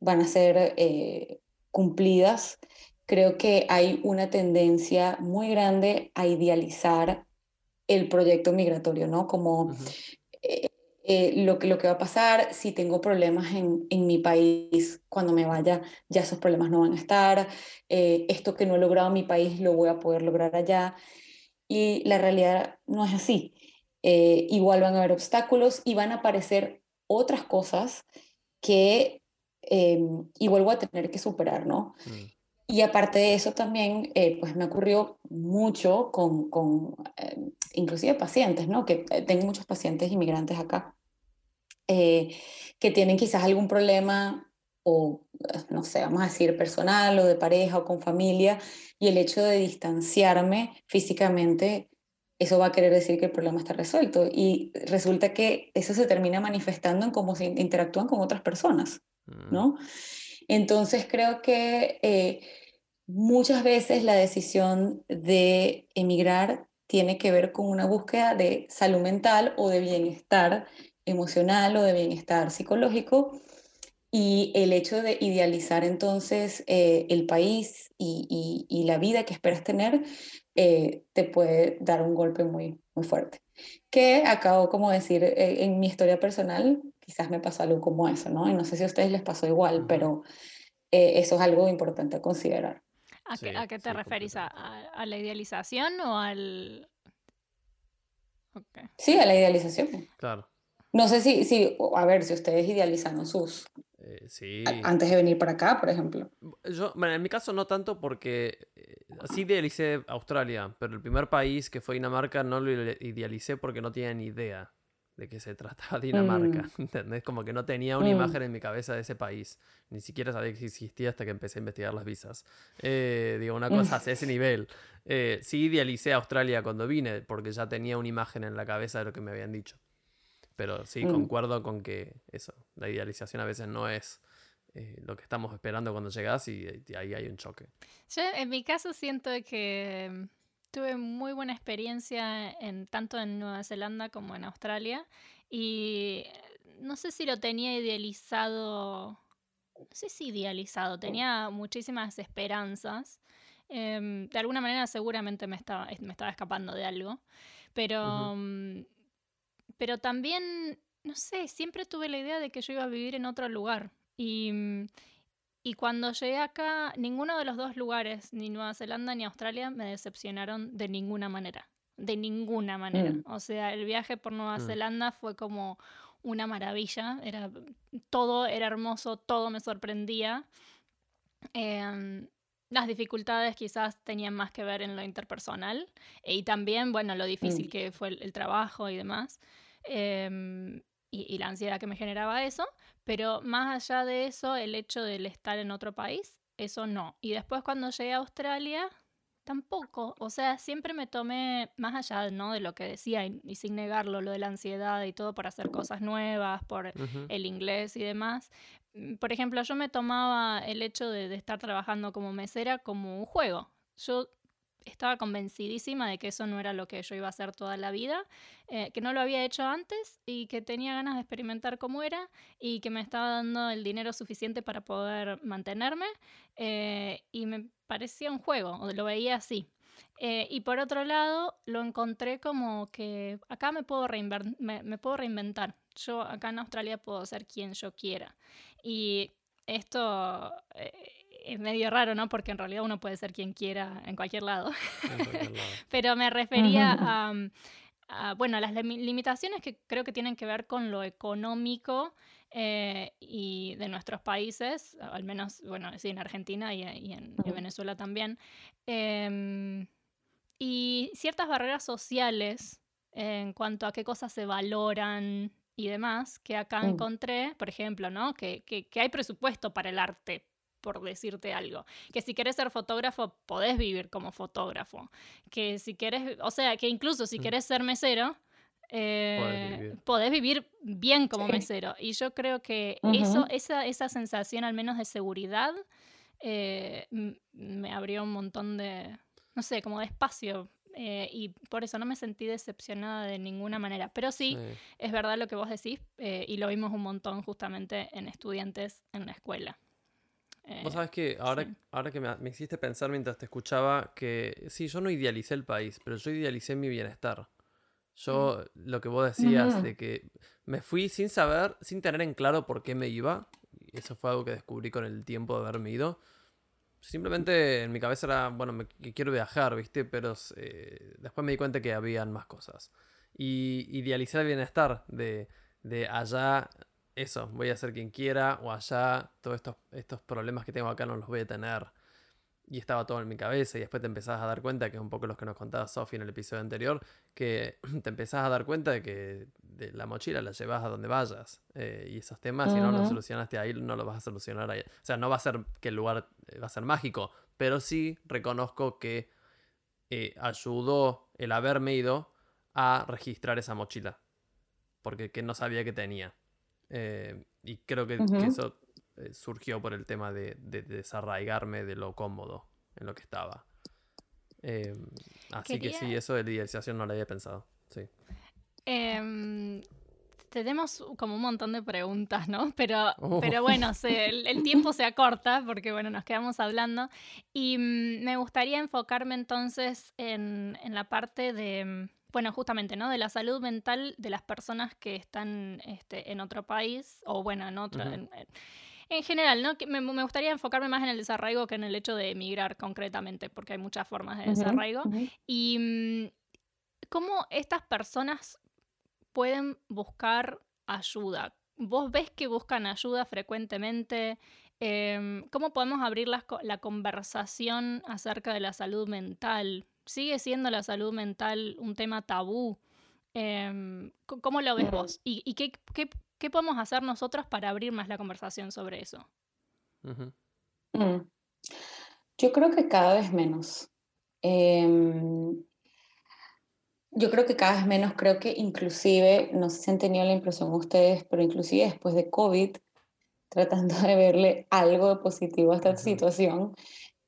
van a ser eh, cumplidas creo que hay una tendencia muy grande a idealizar el proyecto migratorio, ¿no? Como eh, eh, lo, que, lo que va a pasar si tengo problemas en, en, mi país cuando me vaya, ya esos problemas no van a estar, eh, esto que no he logrado en mi país lo voy a poder lograr allá. Y la realidad no es así. Igual van a haber obstáculos y van a aparecer otras cosas que igual voy a tener que superar, ¿no? Mm. Y aparte de eso también, eh, pues me ocurrió mucho con, con eh, inclusive pacientes, ¿no? Que eh, tengo muchos pacientes inmigrantes acá, que tienen quizás algún problema o, no sé, vamos a decir, personal o de pareja o con familia, y el hecho de distanciarme físicamente, eso va a querer decir que el problema está resuelto. Y resulta que eso se termina manifestando en cómo se interactúan con otras personas, ¿no? Mm. Entonces creo que eh, muchas veces la decisión de emigrar tiene que ver con una búsqueda de salud mental o de bienestar emocional o de bienestar psicológico y el hecho de idealizar entonces eh, el país y, la vida que esperas tener eh, te puede dar un golpe muy, muy fuerte. Que acabo como decir en mi historia personal, quizás me pasó algo como eso, ¿no? Y no sé si a ustedes les pasó igual, pero eh, eso es algo importante a considerar. ¿A, qué, te referís? ¿A, la idealización o al...? Sí, a la idealización. Claro. No sé si, si a ver, si ustedes idealizaron sus... Eh, sí. Antes de venir para acá, por ejemplo. Yo, bueno, en mi caso no tanto porque eh, sí idealicé Australia, pero el primer país que fue Dinamarca no lo idealicé porque no tenía ni idea de qué se trataba Dinamarca, mm. ¿entendés? Como que no tenía una mm. imagen en mi cabeza de ese país, ni siquiera sabía que existía hasta que empecé a investigar las visas. Eh, digo, una cosa a ese nivel. Eh, sí idealicé a Australia cuando vine, porque ya tenía una imagen en la cabeza de lo que me habían dicho. Pero sí, mm. concuerdo con que eso, la idealización a veces no es eh, lo que estamos esperando cuando llegas y, y ahí hay un choque. Yo en mi caso siento que tuve muy buena experiencia en, tanto en Nueva Zelanda como en Australia y no sé si lo tenía idealizado, no sé si idealizado, tenía muchísimas esperanzas. Em, de alguna manera seguramente me estaba, me estaba escapando de algo, pero, mm, pero también, no sé, siempre tuve la idea de que yo iba a vivir en otro lugar y, mm, y cuando llegué acá, ninguno de los dos lugares, ni Nueva Zelanda ni Australia, me decepcionaron de ninguna manera. De ninguna manera. Mm. O sea, el viaje por Nueva mm. Zelanda fue como una maravilla. Era, todo era hermoso, todo me sorprendía. Em, las dificultades quizás tenían más que ver en lo interpersonal y también, bueno, lo difícil mm. que fue el, trabajo y demás. Em, y, la ansiedad que me generaba eso, pero más allá de eso, el hecho de estar en otro país, eso no. Y después cuando llegué a Australia, tampoco. O sea, siempre me tomé, más allá ¿no? de lo que decía y, sin negarlo, lo de la ansiedad y todo por hacer cosas nuevas, por el inglés y demás. Mm, por ejemplo, yo me tomaba el hecho de, de estar trabajando como mesera como un juego. Yo estaba convencidísima de que eso no era lo que yo iba a hacer toda la vida, eh, que no lo había hecho antes y que tenía ganas de experimentar cómo era y que me estaba dando el dinero suficiente para poder mantenerme eh, y me parecía un juego, lo veía así. Eh, y por otro lado, lo encontré como que acá me puedo, me puedo reinventar. Yo acá en Australia puedo ser quien yo quiera. Y esto es medio raro, ¿no? Porque en realidad uno puede ser quien quiera en cualquier lado. Pero me refería a, bueno, las limitaciones que creo que tienen que ver con lo económico eh, y de nuestros países, al menos, bueno, sí, en Argentina y, en, Venezuela también. Em, y ciertas barreras sociales en cuanto a qué cosas se valoran y demás, que acá encontré, por ejemplo, ¿no? Que, que, que, hay presupuesto para el arte, por decirte algo. Que si quieres ser fotógrafo, podés vivir como fotógrafo. Que si quieres, o sea, que incluso si mm. quieres ser mesero, eh, podés, vivir. bien como mesero. Y yo creo que eso, esa, esa sensación al menos de seguridad eh, me abrió un montón de, no sé, como de espacio eh, y por eso no me sentí decepcionada de ninguna manera. Pero sí, es verdad lo que vos decís eh, y lo vimos un montón justamente en estudiantes en la escuela. Vos sabés que ahora, ahora que me, hiciste pensar mientras te escuchaba que sí, yo no idealicé el país, pero yo idealicé mi bienestar. Yo, mm. lo que vos decías, de que me fui sin saber, sin tener en claro por qué me iba, y eso fue algo que descubrí con el tiempo de haberme ido, Simplemente en mi cabeza era, bueno, me, quiero viajar, ¿viste? Pero eh, después me di cuenta que habían más cosas. Y idealizar el bienestar de, de allá, eso, voy a ser quien quiera, o allá, todos estos, estos problemas que tengo acá no los voy a tener y estaba todo en mi cabeza y después te empezás a dar cuenta, que es un poco lo que nos contaba Sofi en el episodio anterior, que te empezás a dar cuenta de que de la mochila la llevas a donde vayas eh, y esos temas, si no los solucionaste ahí, no los vas a solucionar ahí. O sea, no va a ser que el lugar eh, va a ser mágico, pero sí reconozco que eh, ayudó el haberme ido a registrar esa mochila, porque que no sabía que tenía. Y creo que, que eso eh, surgió por el tema de, desarraigarme de lo cómodo en lo que estaba. Em, así que sí, eso de la idealización no lo había pensado. Sí. Em, tenemos como un montón de preguntas, ¿no? Pero, oh. pero bueno, el, tiempo se acorta porque, bueno, nos quedamos hablando. Y mm, me gustaría enfocarme entonces en, la parte de, mm, bueno, justamente, ¿no? De la salud mental de las personas que están este, en otro país o, bueno, en otro en general, ¿no? Me, gustaría enfocarme más en el desarraigo que en el hecho de emigrar concretamente, porque hay muchas formas de desarraigo. Y mm, cómo estas personas pueden buscar ayuda. ¿Vos ves que buscan ayuda frecuentemente? Em, ¿Cómo podemos abrir la, conversación acerca de la salud mental? ¿Sigue siendo la salud mental un tema tabú? Em, ¿Cómo lo ves vos? ¿Y, qué, ¿Qué podemos hacer nosotros para abrir más la conversación sobre eso? Mm. Yo creo que cada vez menos. Em, yo creo que cada vez menos, creo que inclusive, no sé si han tenido la impresión ustedes, pero inclusive después de COVID, tratando de verle algo de positivo a esta situación,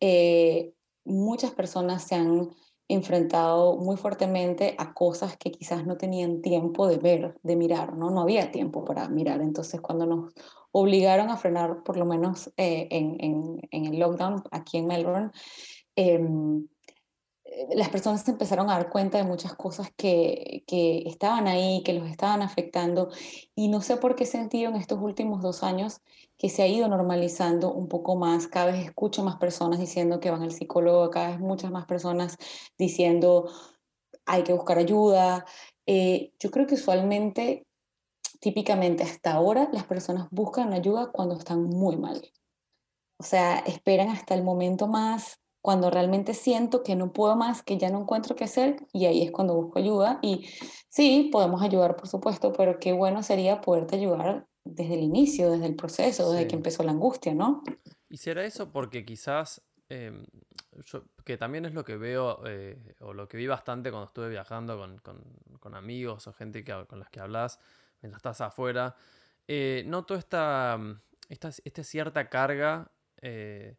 eh, muchas personas se han enfrentado muy fuertemente a cosas que quizás no tenían tiempo de ver, de mirar, ¿no? No había tiempo para mirar. Entonces, cuando nos obligaron a frenar, por lo menos eh, en, en, en, el lockdown aquí en Melbourne, eh, las personas se empezaron a dar cuenta de muchas cosas que, que, estaban ahí, que los estaban afectando, y no sé por qué sentido en estos últimos dos años que se ha ido normalizando un poco más. Cada vez escucho más personas diciendo que van al psicólogo, cada vez muchas más personas diciendo hay que buscar ayuda. Eh, yo creo que usualmente, típicamente hasta ahora, las personas buscan ayuda cuando están muy mal. O sea, esperan hasta el momento más cuando realmente siento que no puedo más, que ya no encuentro qué hacer, y ahí es cuando busco ayuda. Y sí, podemos ayudar, por supuesto, pero qué bueno sería poderte ayudar desde el inicio, desde el proceso, desde que empezó la angustia, ¿no? Y será eso porque quizás, em, que también es lo que veo, eh, o lo que vi bastante cuando estuve viajando con, con, con amigos o gente que, con las que hablas mientras estás afuera, eh, noto esta, esta, esta cierta carga. Eh,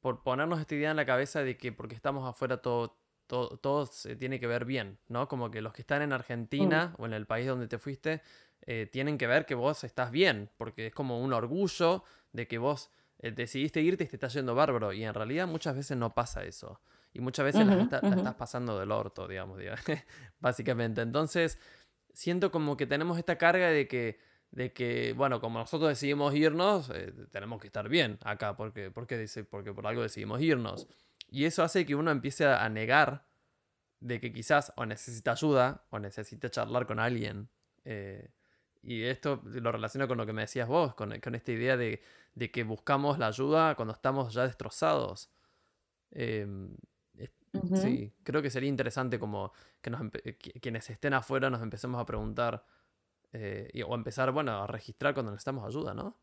por ponernos esta idea en la cabeza de que porque estamos afuera todo, todo, se tiene que ver bien, ¿no? Como que los que están en Argentina mm. o en el país donde te fuiste eh, tienen que ver que vos estás bien, porque es como un orgullo de que vos eh, decidiste irte y te está yendo bárbaro. Y en realidad muchas veces no pasa eso. Y muchas veces la, estás pasando del orto, digamos, básicamente. Entonces, siento como que tenemos esta carga de que de que, bueno, como nosotros decidimos irnos, eh, tenemos que estar bien acá, porque, porque, dice, porque por algo decidimos irnos. Y eso hace que uno empiece a negar de que quizás o necesita ayuda o necesita charlar con alguien. Eh, y esto lo relaciono con lo que me decías vos, con, esta idea de, que buscamos la ayuda cuando estamos ya destrozados. Em, sí, creo que sería interesante como que nos quienes estén afuera nos empecemos a preguntar eh, o empezar, bueno, a registrar cuando necesitamos ayuda, ¿no?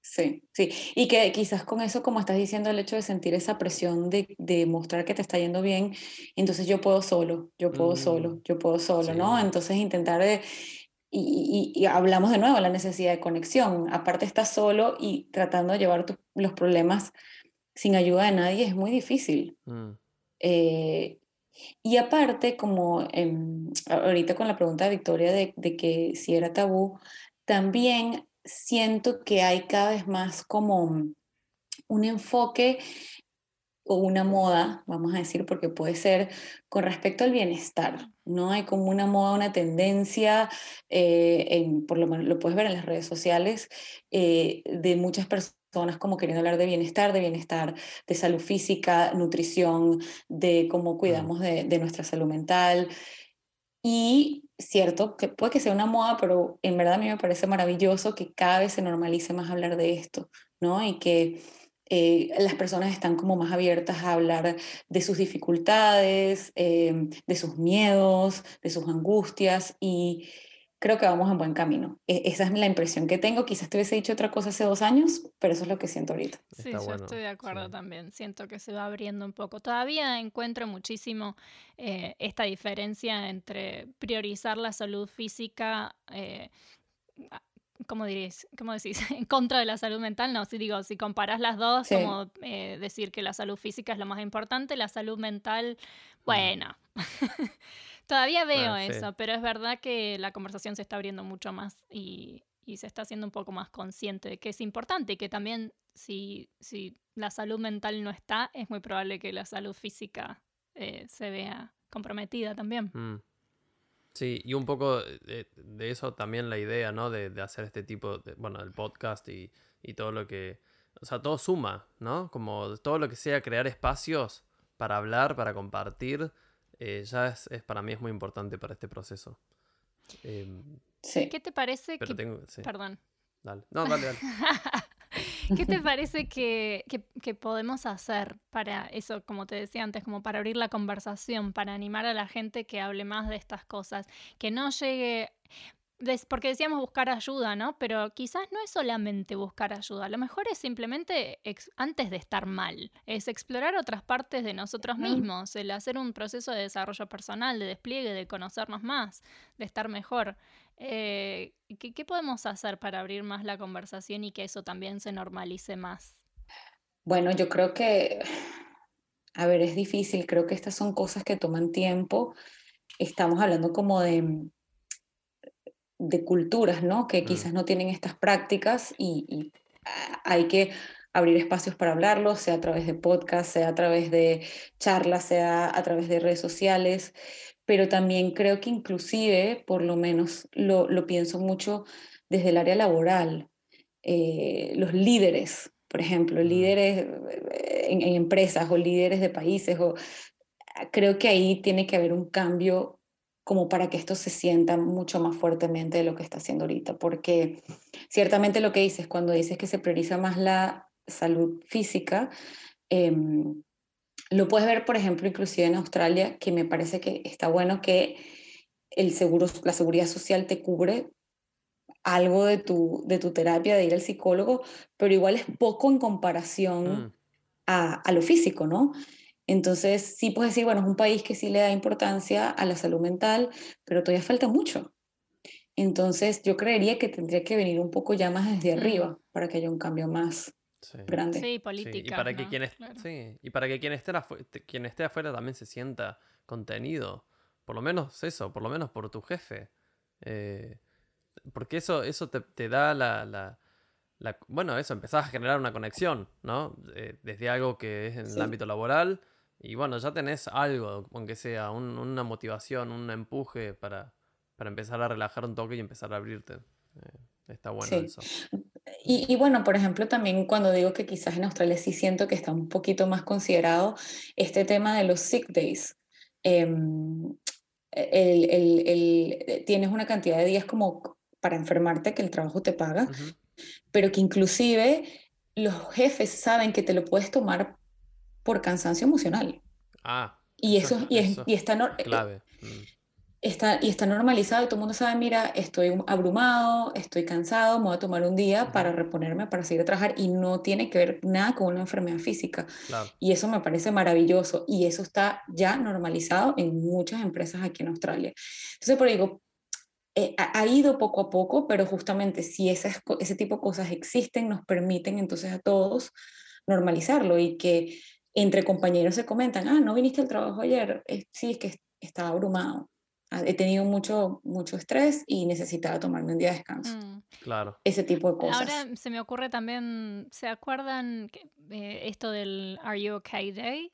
Sí, sí. Y que quizás con eso, como estás diciendo, el hecho de sentir esa presión de, de mostrar que te está yendo bien, entonces yo puedo solo, yo puedo solo, mm, yo puedo solo, ¿no? Entonces intentar de... Y, y, hablamos de nuevo la necesidad de conexión. Aparte estás solo y tratando de llevar los problemas sin ayuda de nadie es muy difícil. Mm. Eh, y aparte, como ahorita con la pregunta de Victoria de, de que si era tabú, también siento que hay cada vez más como un enfoque o una moda, vamos a decir, porque puede ser con respecto al bienestar, ¿no? Hay como una moda, una tendencia, eh, en, por lo menos lo puedes ver en las redes sociales, eh, de muchas personas como queriendo hablar de bienestar, de bienestar, de salud física, nutrición, de cómo cuidamos de, de nuestra salud mental. Y cierto, que puede que sea una moda, pero en verdad a mí me parece maravilloso que cada vez se normalice más hablar de esto, ¿no? Y que eh, las personas están como más abiertas a hablar de sus dificultades, eh, de sus miedos, de sus angustias y creo que vamos en buen camino. E, esa es la impresión que tengo. Quizás te hubiese dicho otra cosa hace dos años, pero eso es lo que siento ahorita. Sí, yo estoy de acuerdo también. Siento que se va abriendo un poco. Todavía encuentro muchísimo eh, esta diferencia entre priorizar la salud física. ¿Cómo diréis? ¿Cómo decís? en contra de la salud mental, no, si digo, si comparas las dos, como eh, decir que la salud física es lo más importante, la salud mental, mm. bueno. Todavía veo eso, pero es verdad que la conversación se está abriendo mucho más y, se está haciendo un poco más consciente de que es importante y que también si, si la salud mental no está, es muy probable que la salud física eh, se vea comprometida también. Mm. Sí, y un poco de, eso también la idea, ¿no? De, hacer este tipo, de, bueno, el podcast y, y todo lo que, o sea, todo suma, ¿no? Como todo lo que sea crear espacios para hablar, para compartir eh, ya es, para mí es muy importante para este proceso. Em, ¿Qué te parece que... Perdón. Dale. No, dale, dale. ¿Qué te parece que, que, podemos hacer para eso, como te decía antes, como para abrir la conversación, para animar a la gente que hable más de estas cosas? Que no llegue porque decíamos buscar ayuda, ¿no? Pero quizás no es solamente buscar ayuda, a lo mejor es simplemente antes de estar mal, es explorar otras partes de nosotros mismos, el hacer un proceso de desarrollo personal, de despliegue, de conocernos más, de estar mejor. Eh, ¿qué, ¿Qué podemos hacer para abrir más la conversación y que eso también se normalice más? Bueno, yo creo que, a ver, es difícil, creo que estas son cosas que toman tiempo. Estamos hablando como de de culturas, ¿no? Que mm. quizás no tienen estas prácticas y, hay que abrir espacios para hablarlo, sea a través de podcast, sea a través de charlas, sea a través de redes sociales, pero también creo que inclusive, por lo menos lo, pienso mucho desde el área laboral, eh, los líderes, por ejemplo, líderes eh, en, en, empresas o líderes de países, o, creo que ahí tiene que haber un cambio como para que esto se sienta mucho más fuertemente de lo que está haciendo ahorita, porque ciertamente lo que dices, cuando dices que se prioriza más la salud física, em, lo puedes ver, por ejemplo, inclusive en Australia, que me parece que está bueno que el seguro, la seguridad social te cubre algo de tu, de tu terapia, de ir al psicólogo, pero igual es poco en comparación mm. a, a, lo físico, ¿no? Entonces, sí puedes decir, bueno, es un país que sí le da importancia a la salud mental, pero todavía falta mucho. Entonces, yo creería que tendría que venir un poco ya más desde arriba para que haya un cambio más grande. Sí, política. y, para que quien sí, y para que quien esté, quien esté afuera también se sienta contenido. Por lo menos eso, por lo menos por tu jefe. Eh, porque eso, eso te, da la, Bueno, eso, empezás a generar una conexión, ¿no? Eh, desde algo que es en el ámbito laboral y bueno, ya tenés algo, aunque sea una motivación, un empuje para, para empezar a relajar un toque y empezar a abrirte. Eh, está bueno eso. Y, bueno, por ejemplo, también cuando digo que quizás en Australia sí siento que está un poquito más considerado este tema de los sick days. Em, el, el, tienes una cantidad de días como para enfermarte que el trabajo te paga, pero que inclusive los jefes saben que te lo puedes tomar por cansancio emocional. Ah. Y eso, y, es, y está eh, clave. Mm. Está, y está normalizado y todo el mundo sabe, mira, estoy abrumado, estoy cansado, me voy a tomar un día para reponerme, para seguir a trabajar y no tiene que ver nada con una enfermedad física. Y eso me parece maravilloso y eso está ya normalizado en muchas empresas aquí en Australia. Entonces, por digo, eh, ha, ido poco a poco, pero justamente si esas, ese tipo de cosas existen, nos permiten entonces a todos normalizarlo y que entre compañeros se comentan, ah, no viniste al trabajo ayer, sí, es que estaba abrumado he tenido mucho, mucho estrés y necesitaba tomarme un día de descanso. Mm. Claro. Ese tipo de cosas. Ahora se me ocurre también, ¿se acuerdan eh, esto del Are You Okay Day?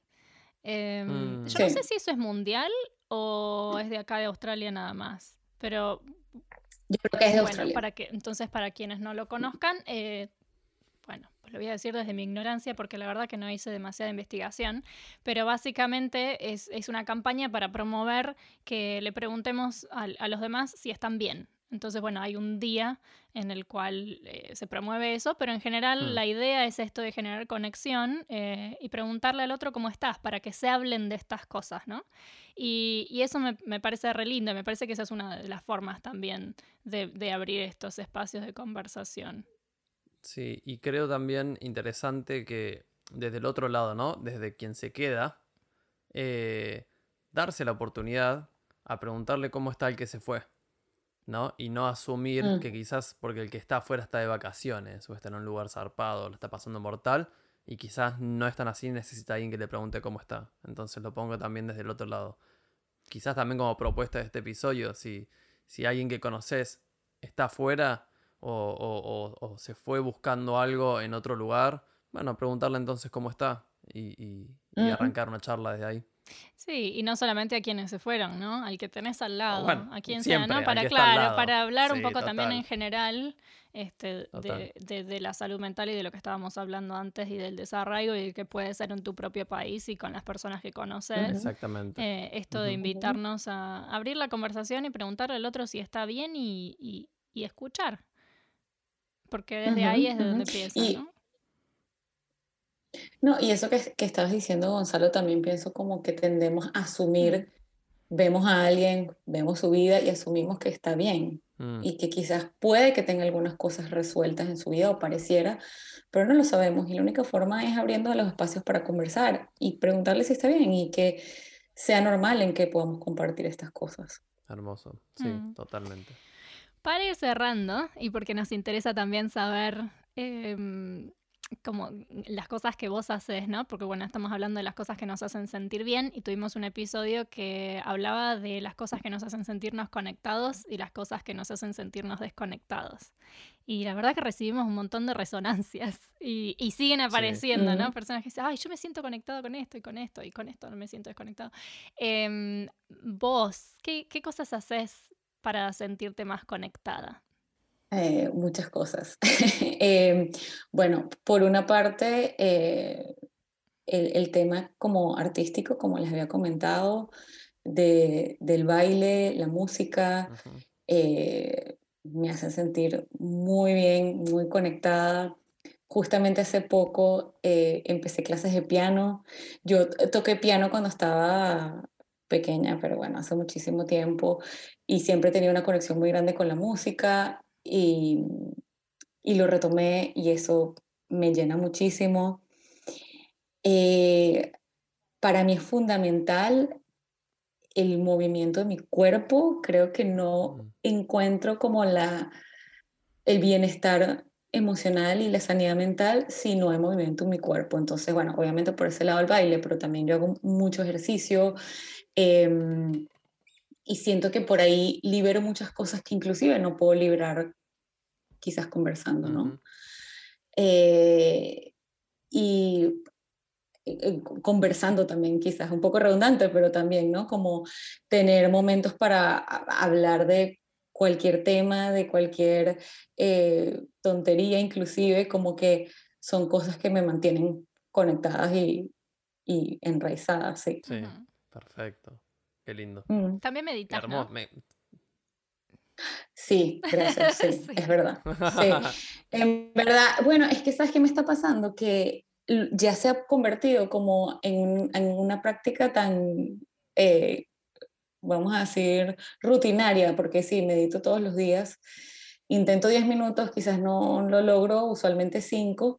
Em, mm. Yo no sé si eso es mundial o es de acá de Australia nada más, pero... Yo creo que es de Australia. Para que, entonces, para quienes no lo conozcan, eh, pues lo voy a decir desde mi ignorancia porque la verdad que no hice demasiada investigación, pero básicamente es, una campaña para promover que le preguntemos a, los demás si están bien. Entonces, bueno, hay un día en el cual eh, se promueve eso, pero en general mm. la idea es esto de generar conexión eh, y preguntarle al otro cómo estás, para que se hablen de estas cosas, ¿no? Y, eso me, parece re lindo, me parece que esa es una de las formas también de abrir estos espacios de conversación. Sí, y creo también interesante que desde el otro lado, ¿no? Desde quien se queda, eh, darse la oportunidad a preguntarle cómo está el que se fue, ¿no? Y no asumir mm. que quizás porque el que está afuera está de vacaciones o está en un lugar zarpado, lo está pasando mortal y quizás no es tan así, necesita alguien que le pregunte cómo está. Entonces lo pongo también desde el otro lado. Quizás también como propuesta de este episodio, si, si alguien que conoces está afuera, o, se fue buscando algo en otro lugar, bueno, preguntarle entonces cómo está y, arrancar una charla desde ahí. Sí, y no solamente a quienes se fueron, ¿no? Al que tenés al lado, a quien sea, ¿no? Para, claro, para hablar un poco también en general este, de, la salud mental y de lo que estábamos hablando antes y del desarrollo y que puede ser en tu propio país y con las personas que conoces. Exactamente. Eh, esto de invitarnos a abrir la conversación y preguntarle al otro si está bien y escuchar porque desde ahí es de donde empieza, ¿no? No, y eso que, que, estabas diciendo, Gonzalo, también pienso como que tendemos a asumir, vemos a alguien, vemos su vida y asumimos que está bien mm. y que quizás puede que tenga algunas cosas resueltas en su vida o pareciera, pero no lo sabemos y la única forma es abriendo los espacios para conversar y preguntarle si está bien y que sea normal en que podamos compartir estas cosas. Hermoso, sí, mm. totalmente. Para ir cerrando, y porque nos interesa también saber em, como las cosas que vos haces, ¿no? Porque bueno, estamos hablando de las cosas que nos hacen sentir bien y tuvimos un episodio que hablaba de las cosas que nos hacen sentirnos conectados y las cosas que nos hacen sentirnos desconectados. Y la verdad que recibimos un montón de resonancias y, siguen apareciendo, ¿no? Personas que dicen, ay, yo me siento conectado con esto y con esto y con esto no me siento desconectado. Em, vos, ¿qué, ¿qué cosas haces para sentirte más conectada? Eh, muchas cosas. Em, bueno, por una parte, eh, el, tema como artístico, como les había comentado, de, del baile, la música, eh, me hace sentir muy bien, muy conectada. Justamente hace poco empecé clases de piano. Yo toqué piano cuando estaba pequeña, pero bueno, hace muchísimo tiempo y siempre he tenido una conexión muy grande con la música y, y lo retomé y eso me llena muchísimo. Eh, para mí es fundamental el movimiento de mi cuerpo, creo que no encuentro como la, el bienestar emocional y la sanidad mental si no hay movimiento en mi cuerpo. Entonces, bueno, obviamente por ese lado el baile, pero también yo hago mucho ejercicio, Em, y siento que por ahí libero muchas cosas que inclusive no puedo liberar quizás conversando, ¿no? Eh, y eh, eh, conversando también, quizás un poco redundante, pero también, ¿no? Como tener momentos para hablar de cualquier tema, de cualquier eh, tontería, inclusive, como que son cosas que me mantienen conectadas y, y enraizadas, sí. Sí, perfecto. Qué lindo. Mm. También meditas, ¿no? Sí, gracias, sí, es verdad. Sí. En verdad, bueno, es que sabes qué me está pasando, que ya se ha convertido como en, en una práctica tan, eh, vamos a decir, rutinaria, porque sí, medito todos los días. Intento 10 minutos, quizás no lo logro, usualmente 5,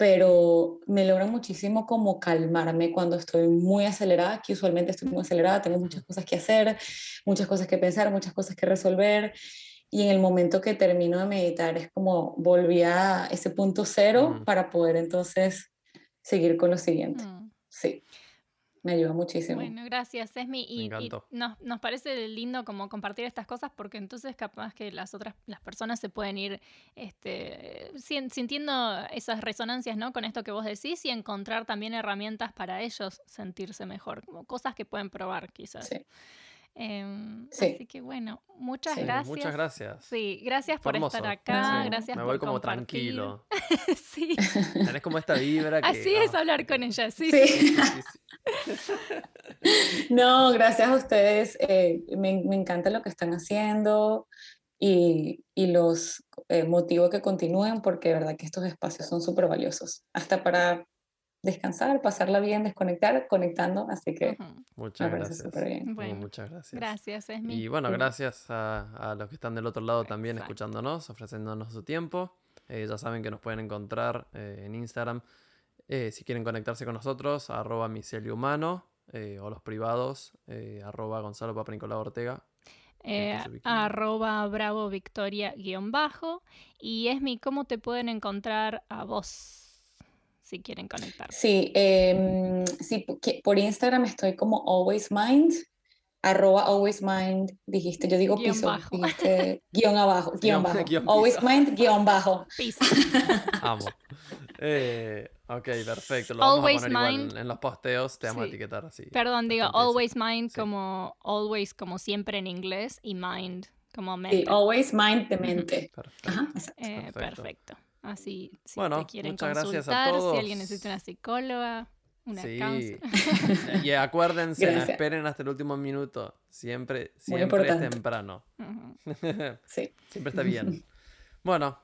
pero me logra muchísimo como calmarme cuando estoy muy acelerada, que usualmente estoy muy acelerada, tengo muchas cosas que hacer, muchas cosas que pensar, muchas cosas que resolver, y en el momento que termino de meditar es como volví a ese punto cero para poder entonces seguir con lo siguiente. Mm. Sí. Me ayuda muchísimo. Bueno, gracias, Esmi. Y, y nos, nos, parece lindo como compartir estas cosas porque entonces capaz que las otras las personas se pueden ir este, sintiendo esas resonancias ¿no? con esto que vos decís y encontrar también herramientas para ellos sentirse mejor, como cosas que pueden probar quizás. Sí. Em, así que bueno, muchas gracias. Muchas gracias. Sí, gracias por estar acá. Gracias Me voy como compartir. tranquilo. sí. Tenés como esta vibra. Que, así es ah. hablar con ella, sí. sí. no, gracias a ustedes. Eh, me, me, encanta lo que están haciendo y, y los eh, motivo que continúen porque de verdad que estos espacios son súper valiosos. Hasta para descansar, pasarla bien, desconectar, conectando, así que muchas gracias. muchas gracias. Gracias, Y bueno, gracias a, los que están del otro lado también escuchándonos, ofreciéndonos su tiempo. Eh, ya saben que nos pueden encontrar eh, en Instagram eh, si quieren conectarse con nosotros, arroba humano o los privados, arroba Gonzalo Papa Nicolás Ortega. arroba bravo victoria guion bajo y Esmi, ¿cómo te pueden encontrar a vos? Si quieren conectar. Sí, eh, sí, por Instagram estoy como Always Mind, arroba Always Mind, dijiste, yo digo piso, bajo. dijiste guion abajo, guion, bajo. always Mind, guion bajo. Piso. Amo. Eh, ok, perfecto. Lo always vamos a poner mind. en los posteos, te vamos a etiquetar así. Perdón, digo Always Mind como Always como siempre en inglés y Mind como mente. Sí, Always Mind de mente. Perfecto. Ajá, eh, perfecto. Así, si te quieren consultar, si alguien necesita una psicóloga, una sí. y acuérdense, esperen hasta el último minuto. Siempre, siempre es temprano. sí. Siempre está bien. Bueno,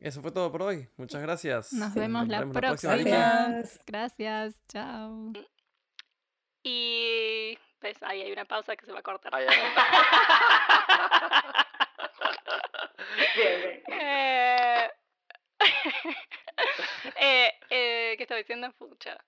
eso fue todo por hoy. Muchas gracias. Nos vemos, la, próxima. Gracias. gracias. Chao. Y pues ahí hay una pausa que se va a cortar. bien, bien. Eh, eh, eh, ¿Qué estaba diciendo? Pucha.